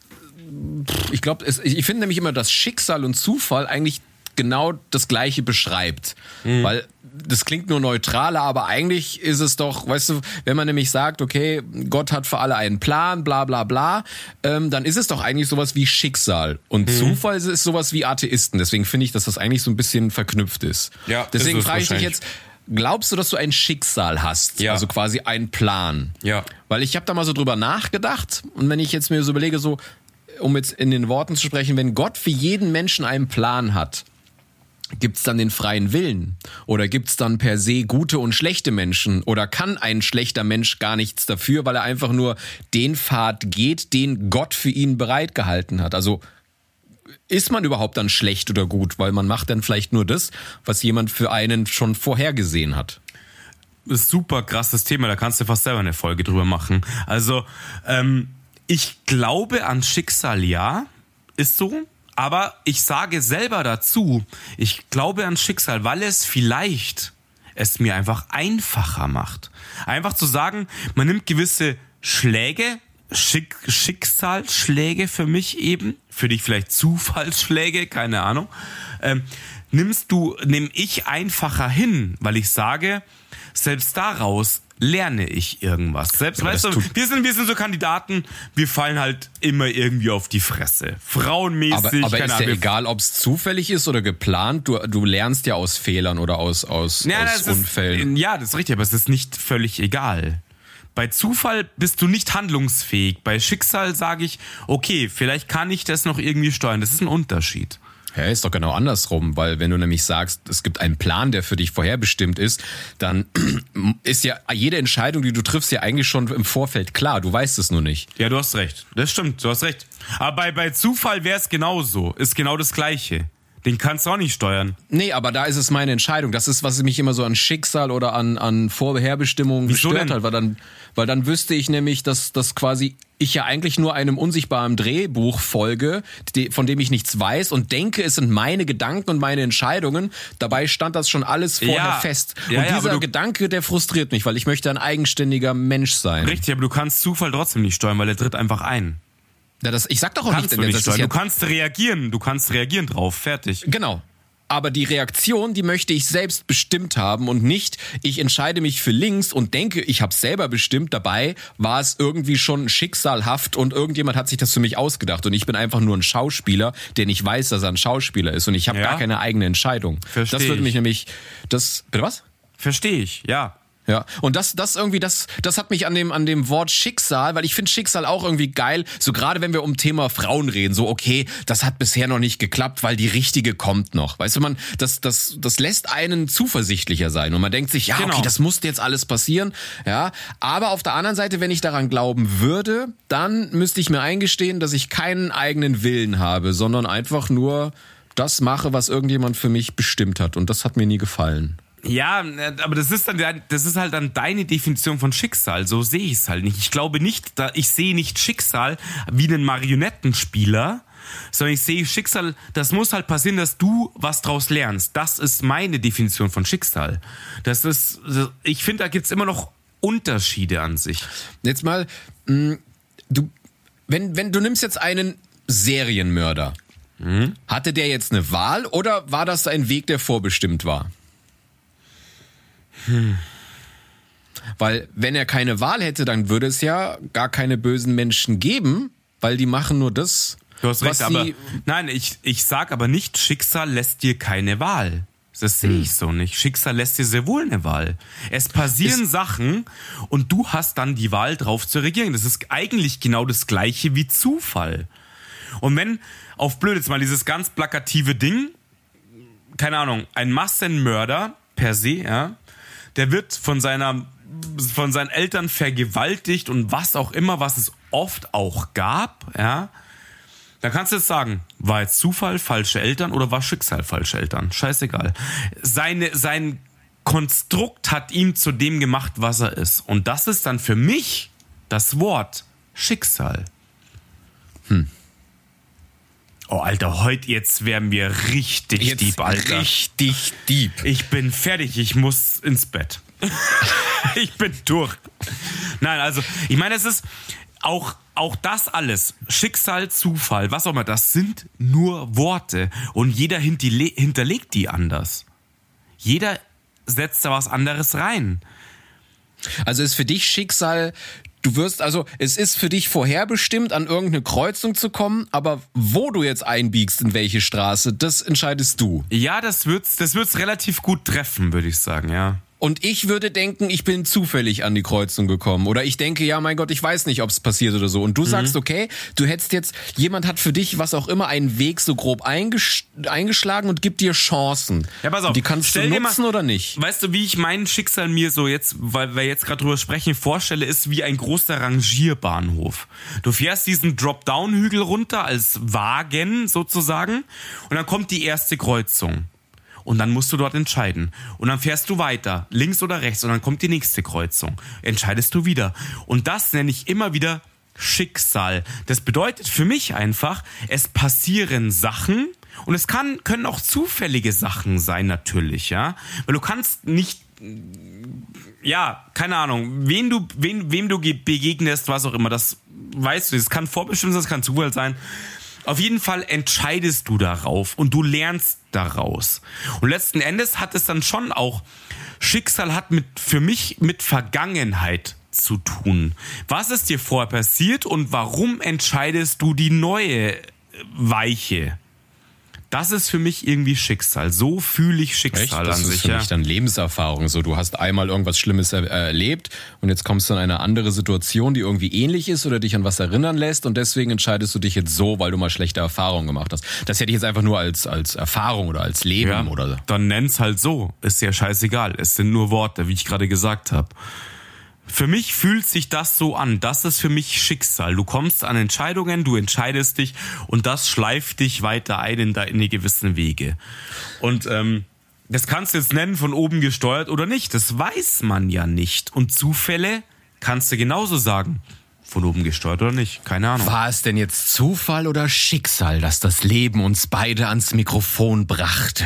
[SPEAKER 1] ich glaube, ich finde nämlich immer, dass Schicksal und Zufall eigentlich genau das Gleiche beschreibt. Mhm. Weil das klingt nur neutraler, aber eigentlich ist es doch, weißt du, wenn man nämlich sagt, okay, Gott hat für alle einen Plan, bla bla bla, ähm, dann ist es doch eigentlich sowas wie Schicksal. Und mhm. Zufall ist sowas wie Atheisten. Deswegen finde ich, dass das eigentlich so ein bisschen verknüpft ist. Ja, Deswegen frage ich dich jetzt, glaubst du, dass du ein Schicksal hast? Ja. Also quasi einen Plan?
[SPEAKER 2] Ja.
[SPEAKER 1] Weil ich habe da mal so drüber nachgedacht und wenn ich jetzt mir so überlege, so, um jetzt in den Worten zu sprechen, wenn Gott für jeden Menschen einen Plan hat, Gibt es dann den freien Willen? Oder gibt es dann per se gute und schlechte Menschen? Oder kann ein schlechter Mensch gar nichts dafür, weil er einfach nur den Pfad geht, den Gott für ihn bereitgehalten hat? Also ist man überhaupt dann schlecht oder gut? Weil man macht dann vielleicht nur das, was jemand für einen schon vorhergesehen hat.
[SPEAKER 2] Super krasses Thema, da kannst du fast selber eine Folge drüber machen. Also, ähm, ich glaube an Schicksal, ja, ist so aber ich sage selber dazu, ich glaube an Schicksal, weil es vielleicht es mir einfach einfacher macht. Einfach zu sagen, man nimmt gewisse Schläge, Schick, Schicksalsschläge für mich eben, für dich vielleicht Zufallsschläge, keine Ahnung, ähm, nimmst du, nimm ich einfacher hin, weil ich sage, selbst daraus lerne ich irgendwas. Selbst, ja, weißt du, wir sind, wir sind so Kandidaten, wir fallen halt immer irgendwie auf die Fresse. Frauenmäßig.
[SPEAKER 1] Aber, aber ist ja egal, ob es zufällig ist oder geplant. Du, du lernst ja aus Fehlern oder aus, aus, ja, aus Unfällen.
[SPEAKER 2] Ist, ja, das ist richtig, aber es ist nicht völlig egal. Bei Zufall bist du nicht handlungsfähig. Bei Schicksal sage ich, okay, vielleicht kann ich das noch irgendwie steuern. Das ist ein Unterschied.
[SPEAKER 1] Ja, ist doch genau andersrum, weil wenn du nämlich sagst, es gibt einen Plan, der für dich vorherbestimmt ist, dann ist ja jede Entscheidung, die du triffst, ja eigentlich schon im Vorfeld klar. Du weißt es nur nicht.
[SPEAKER 2] Ja, du hast recht. Das stimmt, du hast recht. Aber bei, bei Zufall wäre es genauso. Ist genau das Gleiche. Den kannst du auch nicht steuern.
[SPEAKER 1] Nee, aber da ist es meine Entscheidung. Das ist, was mich immer so an Schicksal oder an, an Vorherbestimmungen Wieso gestört denn? hat, weil dann, weil dann wüsste ich nämlich, dass das quasi ich ja eigentlich nur einem unsichtbaren Drehbuch folge, von dem ich nichts weiß und denke, es sind meine Gedanken und meine Entscheidungen. Dabei stand das schon alles vorher ja. fest. Ja, und ja, dieser Gedanke, der frustriert mich, weil ich möchte ein eigenständiger Mensch sein.
[SPEAKER 2] Richtig, aber du kannst Zufall trotzdem nicht steuern, weil er tritt einfach ein.
[SPEAKER 1] Ja, das, ich sag doch auch
[SPEAKER 2] kannst
[SPEAKER 1] nicht,
[SPEAKER 2] du, nicht ja du kannst reagieren, du kannst reagieren drauf, fertig.
[SPEAKER 1] Genau. Aber die Reaktion, die möchte ich selbst bestimmt haben und nicht, ich entscheide mich für links und denke, ich habe selber bestimmt. Dabei war es irgendwie schon schicksalhaft und irgendjemand hat sich das für mich ausgedacht und ich bin einfach nur ein Schauspieler, der nicht weiß, dass er ein Schauspieler ist und ich habe ja. gar keine eigene Entscheidung. Versteh das würde mich nämlich, das, bitte was?
[SPEAKER 2] Verstehe ich, ja.
[SPEAKER 1] Ja, und das, das irgendwie, das, das hat mich an dem, an dem Wort Schicksal, weil ich finde Schicksal auch irgendwie geil, so gerade wenn wir um Thema Frauen reden, so okay, das hat bisher noch nicht geklappt, weil die richtige kommt noch. Weißt du, man, das, das, das lässt einen zuversichtlicher sein und man denkt sich, ja, genau. okay, das muss jetzt alles passieren, ja. Aber auf der anderen Seite, wenn ich daran glauben würde, dann müsste ich mir eingestehen, dass ich keinen eigenen Willen habe, sondern einfach nur das mache, was irgendjemand für mich bestimmt hat. Und das hat mir nie gefallen.
[SPEAKER 2] Ja, aber das ist dann das ist halt dann deine Definition von Schicksal. So sehe ich es halt nicht. Ich glaube nicht, ich sehe nicht Schicksal wie einen Marionettenspieler, sondern ich sehe Schicksal, das muss halt passieren, dass du was draus lernst. Das ist meine Definition von Schicksal. Das ist, ich finde, da gibt's immer noch Unterschiede an sich.
[SPEAKER 1] Jetzt mal, mm, du, wenn, wenn du nimmst jetzt einen Serienmörder, mhm. hatte der jetzt eine Wahl oder war das ein Weg, der vorbestimmt war? Hm. Weil wenn er keine Wahl hätte, dann würde es ja gar keine bösen Menschen geben, weil die machen nur das.
[SPEAKER 2] Du hast recht, aber nein, ich, ich sag aber nicht, Schicksal lässt dir keine Wahl. Das sehe hm. ich so nicht. Schicksal lässt dir sehr wohl eine Wahl. Es passieren es Sachen und du hast dann die Wahl drauf zu reagieren. Das ist eigentlich genau das gleiche wie Zufall. Und wenn, auf blöd jetzt mal dieses ganz plakative Ding, keine Ahnung, ein Massenmörder per se, ja, der wird von seiner von seinen Eltern vergewaltigt und was auch immer, was es oft auch gab, ja. Dann kannst du jetzt sagen, war jetzt Zufall, falsche Eltern oder war Schicksal, falsche Eltern? Scheißegal. Seine, sein Konstrukt hat ihn zu dem gemacht, was er ist. Und das ist dann für mich das Wort Schicksal. Hm. Oh, Alter, heute jetzt werden wir richtig jetzt deep, Alter.
[SPEAKER 1] Richtig deep.
[SPEAKER 2] Ich bin fertig, ich muss ins Bett. ich bin durch. Nein, also, ich meine, es ist, auch, auch das alles, Schicksal, Zufall, was auch immer, das sind nur Worte. Und jeder hinterle- hinterlegt die anders. Jeder setzt da was anderes rein.
[SPEAKER 1] Also ist für dich Schicksal, du wirst, also es ist für dich vorherbestimmt, an irgendeine Kreuzung zu kommen, aber wo du jetzt einbiegst, in welche Straße, das entscheidest du.
[SPEAKER 2] Ja, das wird's, das wird's relativ gut treffen, würde ich sagen, ja.
[SPEAKER 1] Und ich würde denken, ich bin zufällig an die Kreuzung gekommen. Oder ich denke, ja, mein Gott, ich weiß nicht, ob es passiert oder so. Und du sagst, okay, du hättest jetzt, jemand hat für dich, was auch immer, einen Weg so grob eingesch eingeschlagen und gibt dir Chancen.
[SPEAKER 2] Ja, pass auf.
[SPEAKER 1] Und die kannst du
[SPEAKER 2] dir
[SPEAKER 1] nutzen
[SPEAKER 2] mal-
[SPEAKER 1] oder nicht?
[SPEAKER 2] Weißt du, wie ich mein Schicksal mir so jetzt, weil wir jetzt gerade drüber sprechen, vorstelle, ist wie ein großer Rangierbahnhof. Du fährst diesen Drop-Down-Hügel runter als Wagen sozusagen und dann kommt die erste Kreuzung. Und dann musst du dort entscheiden. Und dann fährst du weiter, links oder rechts, und dann kommt die nächste Kreuzung. Entscheidest du wieder. Und das nenne ich immer wieder Schicksal. Das bedeutet für mich einfach, es passieren Sachen, und es kann, können auch zufällige Sachen sein, natürlich, ja. Weil du kannst nicht, ja, keine Ahnung, wen du, wen, wem du ge- begegnest, was auch immer, das weißt du, es kann vorbestimmt sein, es kann Zufall sein. Auf jeden Fall entscheidest du darauf und du lernst daraus. Und letzten Endes hat es dann schon auch, Schicksal hat mit, für mich mit Vergangenheit zu tun. Was ist dir vorher passiert und warum entscheidest du die neue Weiche? Das ist für mich irgendwie Schicksal. So fühle ich Schicksal
[SPEAKER 1] Das
[SPEAKER 2] an
[SPEAKER 1] ist
[SPEAKER 2] sich.
[SPEAKER 1] für
[SPEAKER 2] Ja.
[SPEAKER 1] mich dann Lebenserfahrung. So, du hast einmal irgendwas Schlimmes er erlebt und jetzt kommst du in eine andere Situation, die irgendwie ähnlich ist oder dich an was erinnern lässt und deswegen entscheidest du dich jetzt so, weil du mal schlechte Erfahrungen gemacht hast. Das hätte ich jetzt einfach nur als, als Erfahrung oder als Leben
[SPEAKER 2] Ja,
[SPEAKER 1] oder
[SPEAKER 2] dann nenn's halt so. Ist ja scheißegal. Es sind nur Worte, wie ich gerade gesagt habe. Für mich fühlt sich das so an. Das ist für mich Schicksal. Du kommst an Entscheidungen, du entscheidest dich und das schleift dich weiter ein in deine gewissen Wege. Und ähm, das kannst du jetzt nennen, von oben gesteuert oder nicht. Das weiß man ja nicht. Und Zufälle kannst du genauso sagen. Von oben gesteuert oder nicht. Keine Ahnung.
[SPEAKER 1] War es denn jetzt Zufall oder Schicksal, dass das Leben uns beide ans Mikrofon brachte?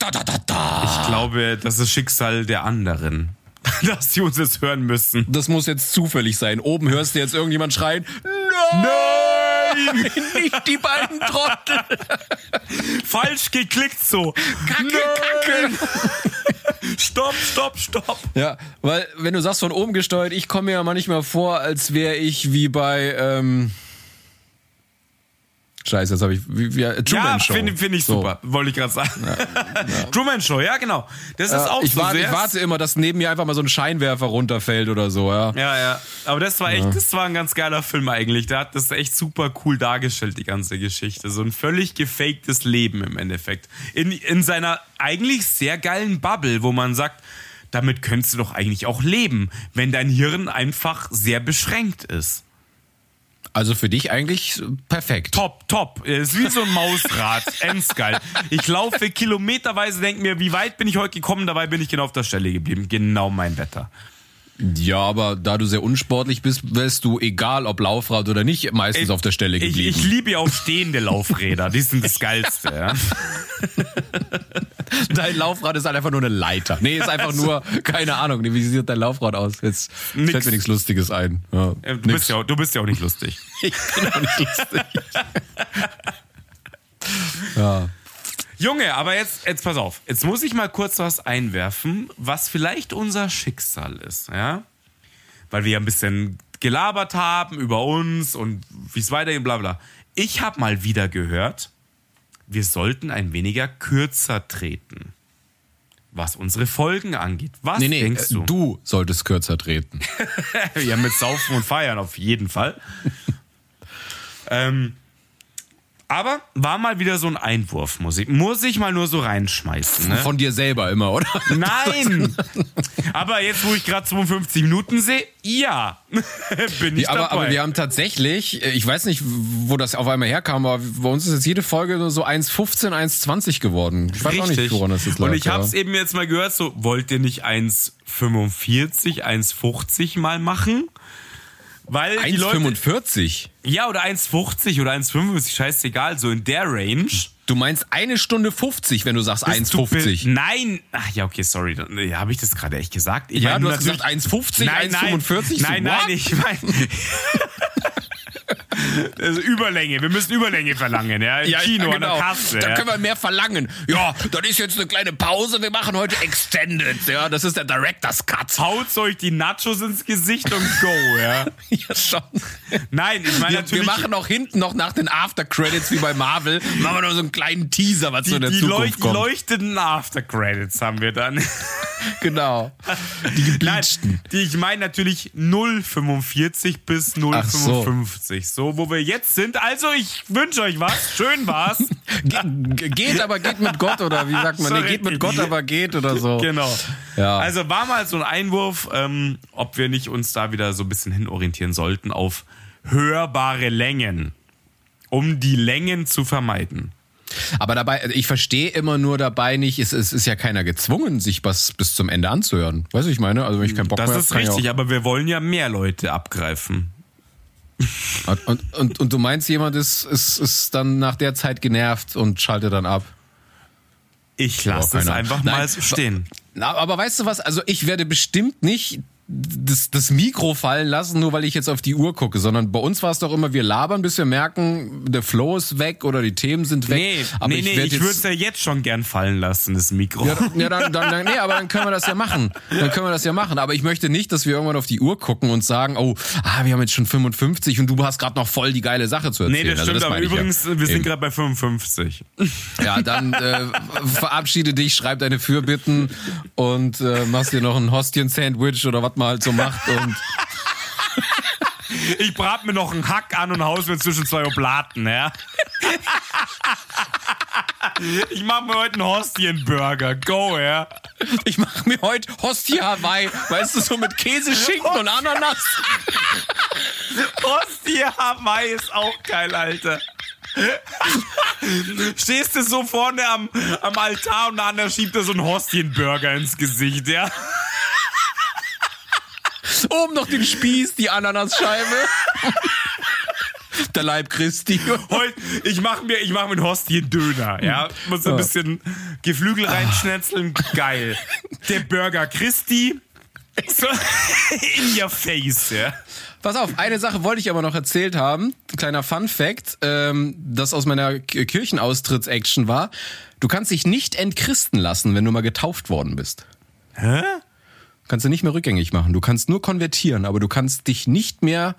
[SPEAKER 1] Da, da, da, da.
[SPEAKER 2] Ich glaube, das ist Schicksal der anderen. Dass sie uns jetzt hören müssen.
[SPEAKER 1] Das muss jetzt zufällig sein. Oben hörst du jetzt irgendjemand schreien,
[SPEAKER 2] Nein!
[SPEAKER 1] nicht die beiden Trottel.
[SPEAKER 2] Falsch geklickt so.
[SPEAKER 1] Kacke,
[SPEAKER 2] Nein!
[SPEAKER 1] Kacke.
[SPEAKER 2] Stopp, stopp, stopp.
[SPEAKER 1] Ja, weil wenn du sagst von oben gesteuert, ich komme mir ja manchmal vor, als wäre ich wie bei ähm Scheiße, jetzt habe ich wie, wie äh, Truman
[SPEAKER 2] ja,
[SPEAKER 1] Show.
[SPEAKER 2] finde find ich
[SPEAKER 1] So.
[SPEAKER 2] super. Wollte ich gerade sagen. Truman Show, ja, genau. Das ist
[SPEAKER 1] Ja,
[SPEAKER 2] auch
[SPEAKER 1] ich,
[SPEAKER 2] so
[SPEAKER 1] warte,
[SPEAKER 2] sehr.
[SPEAKER 1] ich warte immer, dass neben mir einfach mal so ein Scheinwerfer runterfällt oder so, ja.
[SPEAKER 2] Ja, ja. Aber das war echt, das war ein ganz geiler Film eigentlich. Der hat das echt super cool dargestellt, die ganze Geschichte. So ein völlig gefaktes Leben im Endeffekt. In, in seiner eigentlich sehr geilen Bubble, wo man sagt, damit könntest du doch eigentlich auch leben, wenn dein Hirn einfach sehr beschränkt ist.
[SPEAKER 1] Also für dich eigentlich perfekt.
[SPEAKER 2] Top, top. Ist wie so ein Mausrad. Endgeil. Ich laufe kilometerweise, denke mir, wie weit bin ich heute gekommen? Dabei bin ich genau auf der Stelle geblieben. Genau mein Wetter.
[SPEAKER 1] Ja, aber da du sehr unsportlich bist, wärst du, egal ob Laufrad oder nicht, meistens auf der Stelle
[SPEAKER 2] Ich,
[SPEAKER 1] geblieben.
[SPEAKER 2] ich liebe ja auch stehende Laufräder. Die sind das Geilste. Ja.
[SPEAKER 1] Dein Laufrad ist halt einfach nur eine Leiter. Nee, ist einfach nur, keine Ahnung, wie sieht dein Laufrad aus? Jetzt
[SPEAKER 2] Nix.
[SPEAKER 1] fällt mir nichts Lustiges ein. Ja,
[SPEAKER 2] Äh, Du,
[SPEAKER 1] nix.
[SPEAKER 2] bist ja, auch- du bist ja auch nicht lustig.
[SPEAKER 1] Ich bin auch nicht lustig. ja.
[SPEAKER 2] Junge, aber jetzt, jetzt pass auf. Jetzt muss ich mal kurz was einwerfen, was vielleicht unser Schicksal ist, ja? Weil wir ja ein bisschen gelabert haben über uns und wie es weitergeht, bla bla. Ich habe mal wieder gehört, wir sollten ein weniger kürzer treten. Was unsere Folgen angeht. Was
[SPEAKER 1] Nee, nee,
[SPEAKER 2] denkst
[SPEAKER 1] äh,
[SPEAKER 2] du?
[SPEAKER 1] du solltest kürzer treten.
[SPEAKER 2] Ja, mit Saufen und Feiern auf jeden Fall. ähm, aber war mal wieder so ein Einwurf, muss ich, muss ich mal nur so reinschmeißen. Ne?
[SPEAKER 1] Von dir selber immer, oder?
[SPEAKER 2] Nein! aber jetzt, wo ich gerade 52 Minuten sehe, ja, bin ich
[SPEAKER 1] Ja, aber,
[SPEAKER 2] dabei.
[SPEAKER 1] aber wir haben tatsächlich, äh, ich weiß nicht, wo das auf einmal herkam, aber bei uns ist jetzt jede Folge nur so 1,15, 1,20 geworden. Ich weiß auch nicht, woran das jetzt lag.
[SPEAKER 2] Und ich habe es eben jetzt mal gehört, so, wollt ihr nicht 1,45, 1,50 mal machen? Weil die Leute,
[SPEAKER 1] 1,45.
[SPEAKER 2] ja, oder 1,50 oder 1,55, scheißegal, so in der Range.
[SPEAKER 1] Du meinst eine Stunde 50, wenn du sagst
[SPEAKER 2] Bist du
[SPEAKER 1] 1,50.
[SPEAKER 2] be- Nein, ach ja, okay, sorry. Ja, Habe ich das gerade echt gesagt? Ich
[SPEAKER 1] Ja,
[SPEAKER 2] meine
[SPEAKER 1] du hast gesagt 1,50,
[SPEAKER 2] Nein, nein,
[SPEAKER 1] 1,45.
[SPEAKER 2] Nein,
[SPEAKER 1] so,
[SPEAKER 2] nein,
[SPEAKER 1] what?
[SPEAKER 2] ich meine. also Überlänge, wir müssen Überlänge verlangen, ja, im
[SPEAKER 1] Ja,
[SPEAKER 2] Kino
[SPEAKER 1] ja,
[SPEAKER 2] an der
[SPEAKER 1] genau.
[SPEAKER 2] Kasse.
[SPEAKER 1] Da
[SPEAKER 2] ja.
[SPEAKER 1] können wir mehr verlangen. Ja, das ist jetzt eine kleine Pause. Wir machen heute Extended. Ja, das ist der Director's Cut.
[SPEAKER 2] Haut euch die Nachos ins Gesicht und go, ja.
[SPEAKER 1] Ja, schon.
[SPEAKER 2] Nein, ich meine
[SPEAKER 1] Wir, wir
[SPEAKER 2] natürlich.
[SPEAKER 1] machen auch hinten noch nach den After Credits wie bei Marvel, machen wir noch so einen kleinen Teaser, was so
[SPEAKER 2] die,
[SPEAKER 1] in der
[SPEAKER 2] die,
[SPEAKER 1] Zukunft
[SPEAKER 2] leucht, die
[SPEAKER 1] kommt.
[SPEAKER 2] leuchtenden After-Credits haben wir dann.
[SPEAKER 1] Genau. Die
[SPEAKER 2] Nein,
[SPEAKER 1] gebleachten.
[SPEAKER 2] die, ich meine natürlich 0,45 bis
[SPEAKER 1] Ach so.
[SPEAKER 2] 0,55. So. wo wir jetzt sind. Also, ich wünsche euch was. Schön war's.
[SPEAKER 1] Ge geht, aber geht mit Gott oder wie sagt man? Nee, geht mit. Gott, aber geht oder so.
[SPEAKER 2] Genau.
[SPEAKER 1] Ja.
[SPEAKER 2] Also war mal so ein Einwurf, ähm, ob wir nicht uns da wieder so ein bisschen hinorientieren sollten auf hörbare Längen, um die Längen zu vermeiden.
[SPEAKER 1] Aber dabei, ich verstehe immer nur dabei nicht, es, es ist ja keiner gezwungen, sich was bis zum Ende anzuhören. Weißt du, ich meine? Also wenn ich keinen Bock
[SPEAKER 2] Das
[SPEAKER 1] mehr
[SPEAKER 2] ist
[SPEAKER 1] hab, kann ich
[SPEAKER 2] richtig, aber wir wollen ja mehr Leute abgreifen.
[SPEAKER 1] Und, und, und, du meinst, jemand ist, ist, ist dann nach der Zeit genervt und schaltet dann ab.
[SPEAKER 2] Ich lasse es einfach
[SPEAKER 1] Ahnung.
[SPEAKER 2] mal
[SPEAKER 1] Nein,
[SPEAKER 2] so stehen.
[SPEAKER 1] Na, aber weißt du was? Also ich werde bestimmt nicht das, das Mikro fallen lassen, nur weil ich jetzt auf die Uhr gucke, sondern bei uns war es doch immer, wir labern, bis wir merken, der Flow ist weg oder die Themen sind weg.
[SPEAKER 2] Nee,
[SPEAKER 1] aber
[SPEAKER 2] nee, nee,
[SPEAKER 1] werd
[SPEAKER 2] ich würde es ja jetzt schon gern fallen lassen, das Mikro.
[SPEAKER 1] Ja, dann- ja dann, dann, dann, nee, aber dann können wir das ja machen. Dann können wir das ja machen. Aber ich möchte nicht, dass wir irgendwann auf die Uhr gucken und sagen, oh, ah, wir haben jetzt schon 55 und du hast gerade noch voll die geile Sache zu erzählen.
[SPEAKER 2] Nee, das
[SPEAKER 1] Also
[SPEAKER 2] stimmt, aber
[SPEAKER 1] meine ich
[SPEAKER 2] übrigens,
[SPEAKER 1] ja.
[SPEAKER 2] wir sind gerade bei 55.
[SPEAKER 1] Ja, dann äh, verabschiede dich, schreib deine Fürbitten und äh, machst dir noch ein Hostien-Sandwich oder was man halt so macht. Und
[SPEAKER 2] Ich brat mir noch einen Hack an und haus mir zwischen zwei Oblaten, ja. Ich mach mir heute einen Hostien-Burger. Go, ja.
[SPEAKER 1] ich mache mir heute Hostie Hawaii, weißt du, so mit Käse, Schinken und Ananas.
[SPEAKER 2] Hostie Hawaii ist auch geil, Alter. Stehst du so vorne am, am Altar und der andere schiebt dir so einen Hostien-Burger ins Gesicht, ja?
[SPEAKER 1] Oben noch den Spieß, die Ananasscheibe. Der Leib Christi.
[SPEAKER 2] Heute, ich mach mir, ich mach mir einen Hostien-Döner, ja? Muss ein bisschen Geflügel reinschnetzeln, geil. Der Burger Christi, so in your face, ja?
[SPEAKER 1] Pass auf, eine Sache wollte ich aber noch erzählt haben. Ein kleiner Fun Fact, ähm, das aus meiner Kirchenaustritts-Action war. Du kannst dich nicht entchristen lassen, wenn du mal getauft worden bist.
[SPEAKER 2] Hä?
[SPEAKER 1] Kannst du nicht mehr rückgängig machen. Du kannst nur konvertieren, aber du kannst dich nicht mehr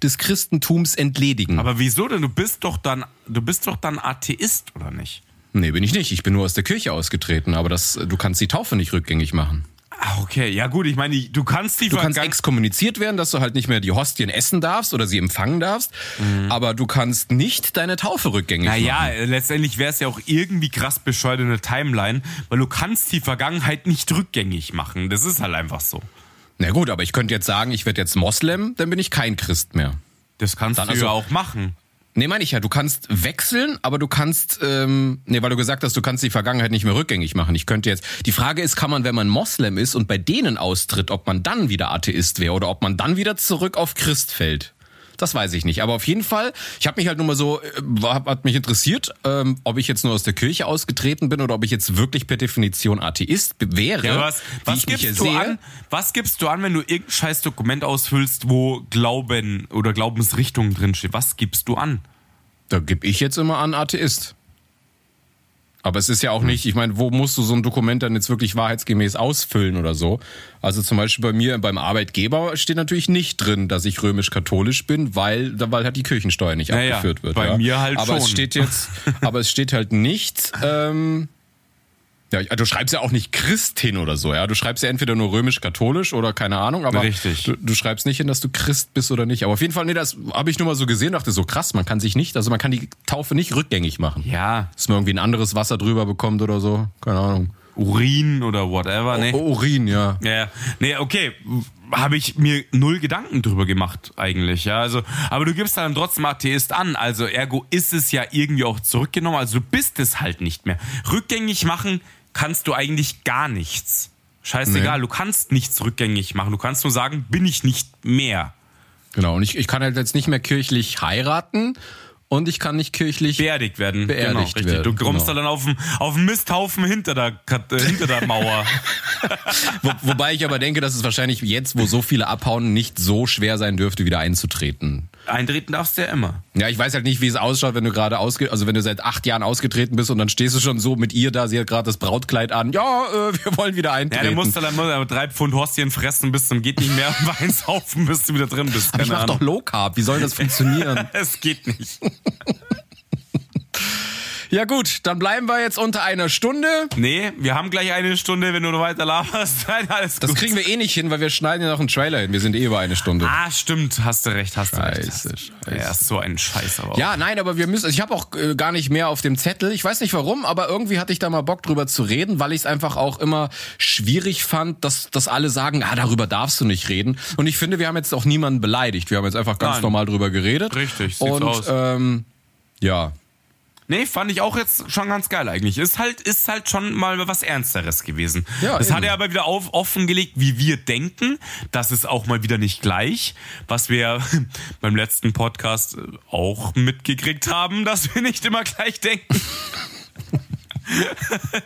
[SPEAKER 1] des Christentums entledigen.
[SPEAKER 2] Aber wieso denn? Du bist doch dann, du bist doch dann Atheist, oder nicht?
[SPEAKER 1] nee, bin ich nicht. Ich bin nur aus der Kirche ausgetreten, aber das, du kannst die Taufe nicht rückgängig machen.
[SPEAKER 2] Ah, okay. Ja gut, ich meine, du kannst die
[SPEAKER 1] Du kannst exkommuniziert werden, dass du halt nicht mehr die Hostien essen darfst oder sie empfangen darfst, aber du kannst nicht deine Taufe rückgängig
[SPEAKER 2] Naja,
[SPEAKER 1] machen.
[SPEAKER 2] äh, letztendlich wäre es ja auch irgendwie krass bescheuert in der Timeline, weil du kannst die Vergangenheit nicht rückgängig machen. Das ist halt einfach so.
[SPEAKER 1] Na gut, aber ich könnte jetzt sagen, ich werde jetzt Moslem, dann bin ich kein Christ mehr.
[SPEAKER 2] Das kannst
[SPEAKER 1] Dann
[SPEAKER 2] du
[SPEAKER 1] also-
[SPEAKER 2] ja auch machen.
[SPEAKER 1] Nee, meine ich ja, du kannst wechseln, aber du kannst, ähm, nee, weil du gesagt hast, du kannst die Vergangenheit nicht mehr rückgängig machen. Ich könnte jetzt, die Frage ist, kann man, wenn man Moslem ist und bei denen austritt, ob man dann wieder Atheist wäre oder ob man dann wieder zurück auf Christ fällt? Das weiß ich nicht. Aber auf jeden Fall, ich habe mich halt nur mal so, äh, war- hat mich interessiert, ähm, ob ich jetzt nur aus der Kirche ausgetreten bin oder ob ich jetzt wirklich per Definition Atheist wäre.
[SPEAKER 2] Ja, was, was gibst du
[SPEAKER 1] sehe.
[SPEAKER 2] an? Was gibst du an, wenn du irgendein scheiß Dokument ausfüllst, wo Glauben oder Glaubensrichtung drin steht? Was gibst du an?
[SPEAKER 1] Da gebe ich jetzt immer an Atheist. Aber es ist ja auch nicht, ich meine, wo musst du so ein Dokument dann jetzt wirklich wahrheitsgemäß ausfüllen oder so? Also zum Beispiel bei mir beim Arbeitgeber steht natürlich nicht drin, dass ich römisch-katholisch bin, weil, weil halt die Kirchensteuer nicht
[SPEAKER 2] Naja,
[SPEAKER 1] abgeführt wird.
[SPEAKER 2] bei
[SPEAKER 1] ja.
[SPEAKER 2] mir halt
[SPEAKER 1] aber
[SPEAKER 2] schon.
[SPEAKER 1] Es steht jetzt, aber es steht halt nicht, ähm, ja, du schreibst ja auch nicht Christin oder so, ja. Du schreibst ja entweder nur römisch-katholisch oder keine Ahnung, aber
[SPEAKER 2] Richtig.
[SPEAKER 1] Du, du schreibst nicht hin, dass du Christ bist oder nicht. Aber auf jeden Fall, nee, das habe ich nur mal so gesehen, dachte so krass, man kann sich nicht, also man kann die Taufe nicht rückgängig machen.
[SPEAKER 2] Ja,
[SPEAKER 1] Dass man irgendwie ein anderes Wasser drüber bekommt oder so, keine Ahnung.
[SPEAKER 2] Urin oder whatever, ne?
[SPEAKER 1] Urin, ja.
[SPEAKER 2] Ja, ja. nee, okay, habe ich mir null Gedanken drüber gemacht eigentlich, ja, also, aber du gibst dann trotzdem Atheist an, also ergo ist es ja irgendwie auch zurückgenommen, also du bist es halt nicht mehr. Rückgängig machen kannst du eigentlich gar nichts. Scheißegal,
[SPEAKER 1] Nee.
[SPEAKER 2] du kannst nichts rückgängig machen, du kannst nur sagen, bin ich nicht mehr.
[SPEAKER 1] Genau, und ich, ich kann halt jetzt nicht mehr kirchlich heiraten und ich kann nicht kirchlich.
[SPEAKER 2] Beerdigt werden.
[SPEAKER 1] Beerdigt
[SPEAKER 2] genau,
[SPEAKER 1] werden,
[SPEAKER 2] Du kommst
[SPEAKER 1] genau.
[SPEAKER 2] da dann auf dem, auf dem Misthaufen hinter der, äh, hinter der Mauer.
[SPEAKER 1] Wo, wobei ich aber denke, dass es wahrscheinlich jetzt, wo so viele abhauen, nicht so schwer sein dürfte, wieder einzutreten.
[SPEAKER 2] Eintreten darfst du ja immer.
[SPEAKER 1] Ja, ich weiß halt nicht, wie es ausschaut, wenn du gerade ausge, also wenn du seit acht Jahren ausgetreten bist und dann stehst du schon so mit ihr da, sie hat gerade das Brautkleid an. Ja, äh, wir wollen wieder
[SPEAKER 2] Ja,
[SPEAKER 1] eintreten.
[SPEAKER 2] du musst dann mal drei Pfund Horstchen fressen bis zum geht nicht mehr und Wein saufen, bis du wieder drin bist.
[SPEAKER 1] Aber ich mach doch
[SPEAKER 2] Ahnung.
[SPEAKER 1] Low Carb. Wie soll das funktionieren?
[SPEAKER 2] Es geht nicht.
[SPEAKER 1] ja gut, dann bleiben wir jetzt unter einer Stunde.
[SPEAKER 2] Nee, wir haben gleich eine Stunde, wenn du noch weiter laberst. Nein, alles
[SPEAKER 1] Das
[SPEAKER 2] gut.
[SPEAKER 1] kriegen wir eh nicht hin, weil wir schneiden ja noch einen Trailer hin. Wir sind eh über eine Stunde.
[SPEAKER 2] Ah, stimmt, hast du recht, hast du recht.
[SPEAKER 1] Scheiße, scheiße.
[SPEAKER 2] Ja, ist so ein Scheiß aber auch.
[SPEAKER 1] Ja, nein, aber wir müssen. Ich habe auch äh, gar nicht mehr auf dem Zettel. Ich weiß nicht warum, aber irgendwie hatte ich da mal Bock drüber zu reden, weil ich es einfach auch immer schwierig fand, dass, dass alle sagen, ah, darüber darfst du nicht reden. Und ich finde, wir haben jetzt auch niemanden beleidigt. Wir haben jetzt einfach ganz
[SPEAKER 2] Nein.
[SPEAKER 1] normal drüber geredet.
[SPEAKER 2] Richtig, sieht's
[SPEAKER 1] Und
[SPEAKER 2] aus.
[SPEAKER 1] Ähm, ja,
[SPEAKER 2] Nee, fand ich auch jetzt schon ganz geil eigentlich. Ist halt, ist halt schon mal was Ernsteres gewesen.
[SPEAKER 1] Ja,
[SPEAKER 2] das
[SPEAKER 1] eben.
[SPEAKER 2] hat er aber wieder auf, offengelegt, wie wir denken. Das ist auch mal wieder nicht gleich, was wir beim letzten Podcast auch mitgekriegt haben, dass wir nicht immer gleich denken.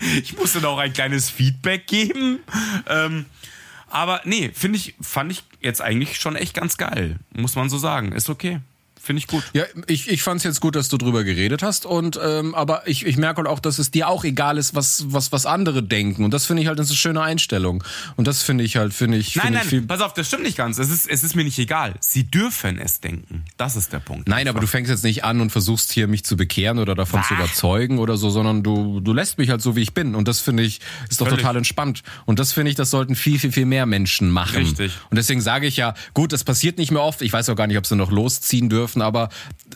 [SPEAKER 2] ich musste auch ein kleines Feedback geben. Ähm, aber nee, finde ich, fand ich jetzt eigentlich schon echt ganz geil. Muss man so sagen. Ist okay. Finde ich gut.
[SPEAKER 1] Ja, ich, ich fand es jetzt gut, dass du drüber geredet hast. Und ähm, aber ich, ich merke halt auch, dass es dir auch egal ist, was, was, was andere denken. Und das finde ich halt das ist eine schöne Einstellung. Und das finde ich halt, finde ich,
[SPEAKER 2] Nein,
[SPEAKER 1] finde
[SPEAKER 2] nein,
[SPEAKER 1] ich viel.
[SPEAKER 2] pass auf, das stimmt nicht ganz. Es ist, es ist mir nicht egal. Sie dürfen es denken. Das ist der Punkt.
[SPEAKER 1] Nein, aber du fängst jetzt nicht an und versuchst hier mich zu bekehren oder davon zu
[SPEAKER 2] Bah.
[SPEAKER 1] überzeugen oder so, sondern du, du lässt mich halt so, wie ich bin. Und das finde ich, ist doch
[SPEAKER 2] Völlig.
[SPEAKER 1] total entspannt. Und das finde ich, das sollten viel, viel, viel mehr Menschen machen.
[SPEAKER 2] Richtig.
[SPEAKER 1] Und deswegen sage ich ja, gut, das passiert nicht mehr oft. Ich weiß auch gar nicht, ob sie noch losziehen dürfen, aber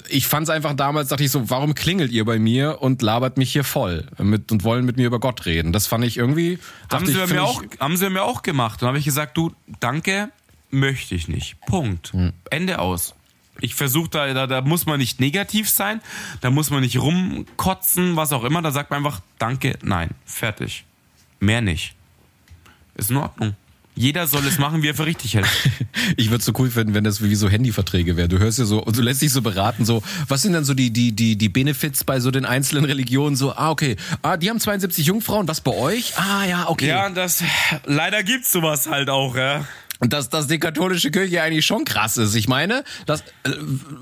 [SPEAKER 1] ich fand es einfach damals, dachte ich so, warum klingelt ihr bei mir und labert mich hier voll mit, und wollen mit mir über Gott reden? Das fand ich irgendwie,
[SPEAKER 2] haben, sie
[SPEAKER 1] ich,
[SPEAKER 2] mir
[SPEAKER 1] ich-
[SPEAKER 2] auch, haben sie mir auch gemacht. Und habe ich gesagt, du, danke, möchte ich nicht. Punkt.
[SPEAKER 1] Hm.
[SPEAKER 2] Ende aus. Ich versuche da, da, da muss man nicht negativ sein, da muss man nicht rumkotzen, was auch immer. Da sagt man einfach, danke, nein, fertig. Mehr nicht. Ist in Ordnung. Jeder soll es machen, wie er für richtig hält.
[SPEAKER 1] Ich würde so cool finden, wenn das wie so Handyverträge wäre. Du hörst ja so und du lässt dich so beraten, so, was sind dann so die, die, die, die Benefits bei so den einzelnen Religionen? So, ah, okay, ah, die haben 72 Jungfrauen, was bei euch? Ah, ja, okay.
[SPEAKER 2] Ja, das, leider gibt's sowas halt auch, ja.
[SPEAKER 1] Und dass, dass die katholische Kirche eigentlich schon krass ist. Ich meine, das, äh,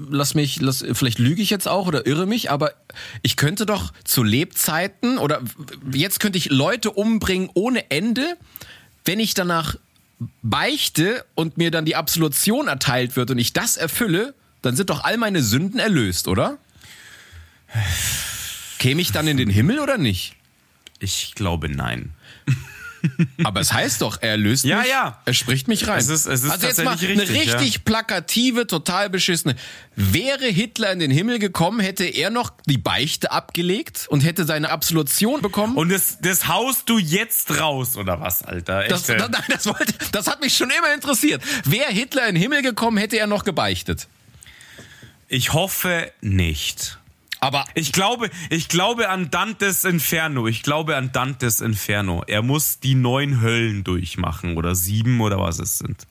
[SPEAKER 1] lass mich, lass, vielleicht lüge ich jetzt auch oder irre mich, aber ich könnte doch zu Lebzeiten oder jetzt könnte ich Leute umbringen ohne Ende, wenn ich danach beichte und mir dann die Absolution erteilt wird und ich das erfülle, dann sind doch all meine Sünden erlöst, oder? Käme ich dann in den Himmel oder nicht?
[SPEAKER 2] Ich glaube nein.
[SPEAKER 1] Aber es heißt doch, er erlöst
[SPEAKER 2] Ja,
[SPEAKER 1] mich.
[SPEAKER 2] ja.
[SPEAKER 1] Er spricht mich rein.
[SPEAKER 2] Es ist- es ist
[SPEAKER 1] also jetzt mal eine
[SPEAKER 2] richtig,
[SPEAKER 1] richtig plakative, total beschissene. Wäre Hitler in den Himmel gekommen, hätte er noch die Beichte abgelegt und hätte seine Absolution bekommen.
[SPEAKER 2] Und das, das haust du jetzt raus, oder was, Alter? Echt,
[SPEAKER 1] das,
[SPEAKER 2] äh?
[SPEAKER 1] das, nein, das, wollte, das hat mich schon immer interessiert. Wäre Hitler in den Himmel gekommen, hätte er noch gebeichtet.
[SPEAKER 2] ich hoffe nicht.
[SPEAKER 1] Aber
[SPEAKER 2] Ich glaube, ich glaube an Dantes Inferno. Ich glaube an Dantes Inferno. Er muss die neun Höllen durchmachen oder sieben oder was es sind.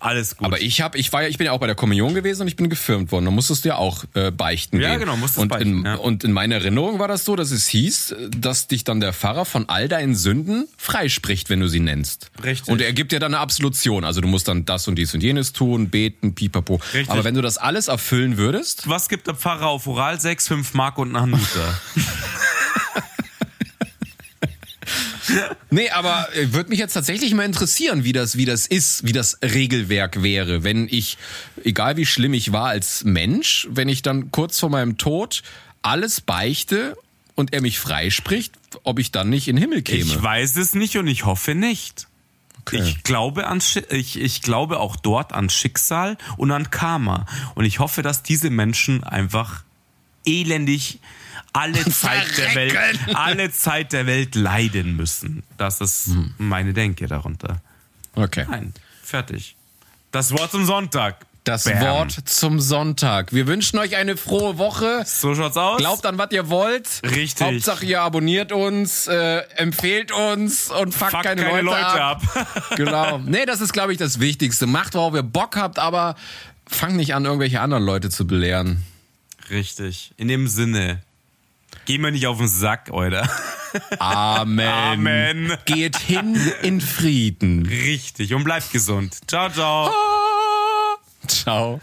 [SPEAKER 2] Alles gut.
[SPEAKER 1] Aber ich habe, ich war ja, ich bin ja auch bei der Kommunion gewesen und ich bin gefirmt worden. Da musstest du ja auch äh, beichten
[SPEAKER 2] Ja,
[SPEAKER 1] gehen.
[SPEAKER 2] genau, musstest
[SPEAKER 1] und
[SPEAKER 2] beichten,
[SPEAKER 1] in,
[SPEAKER 2] ja.
[SPEAKER 1] Und in meiner Erinnerung war das so, dass es hieß, äh, dass dich dann der Pfarrer von all deinen Sünden freispricht, wenn du sie nennst.
[SPEAKER 2] Richtig.
[SPEAKER 1] Und er gibt dir dann eine Absolution. Also du musst dann das und dies und jenes tun, beten, pipapo.
[SPEAKER 2] Richtig.
[SPEAKER 1] Aber wenn du das alles erfüllen würdest,
[SPEAKER 2] was gibt der Pfarrer auf Oral? 6, 5 Mark und einen Hanuta.
[SPEAKER 1] Nee, aber äh, würde mich jetzt tatsächlich mal interessieren, wie das, wie das ist, wie das Regelwerk wäre, wenn ich, egal wie schlimm ich war als Mensch, wenn ich dann kurz vor meinem Tod alles beichte und er mich freispricht, ob ich dann nicht in den Himmel käme.
[SPEAKER 2] Ich weiß es nicht und ich hoffe nicht. Ich glaube an ich, ich glaube auch dort an Schicksal und an Karma und ich hoffe, dass diese Menschen einfach elendig alle Zeit der Welt
[SPEAKER 1] Verrecken.
[SPEAKER 2] alle Zeit der Welt leiden müssen. Das ist meine Denke darunter.
[SPEAKER 1] Okay.
[SPEAKER 2] Nein, fertig. Das Wort zum Sonntag.
[SPEAKER 1] Das
[SPEAKER 2] Bam.
[SPEAKER 1] Wort zum Sonntag. Wir wünschen euch eine frohe Woche.
[SPEAKER 2] So schaut's aus.
[SPEAKER 1] Glaubt an, was ihr wollt.
[SPEAKER 2] Richtig.
[SPEAKER 1] Hauptsache, ihr abonniert uns, äh, empfehlt uns und fuckt,
[SPEAKER 2] Fuck
[SPEAKER 1] keine, Leute, ab.
[SPEAKER 2] ab.
[SPEAKER 1] genau. Nee, das ist, glaube ich, das Wichtigste. Macht, worauf ihr Bock habt, aber fang nicht an, irgendwelche anderen Leute zu belehren.
[SPEAKER 2] Richtig. In dem Sinne. Geh mir nicht auf den Sack, oder?
[SPEAKER 1] Amen.
[SPEAKER 2] Amen.
[SPEAKER 1] Geht hin in Frieden.
[SPEAKER 2] Richtig. Und bleibt gesund. Ciao, ciao.
[SPEAKER 1] Ciao.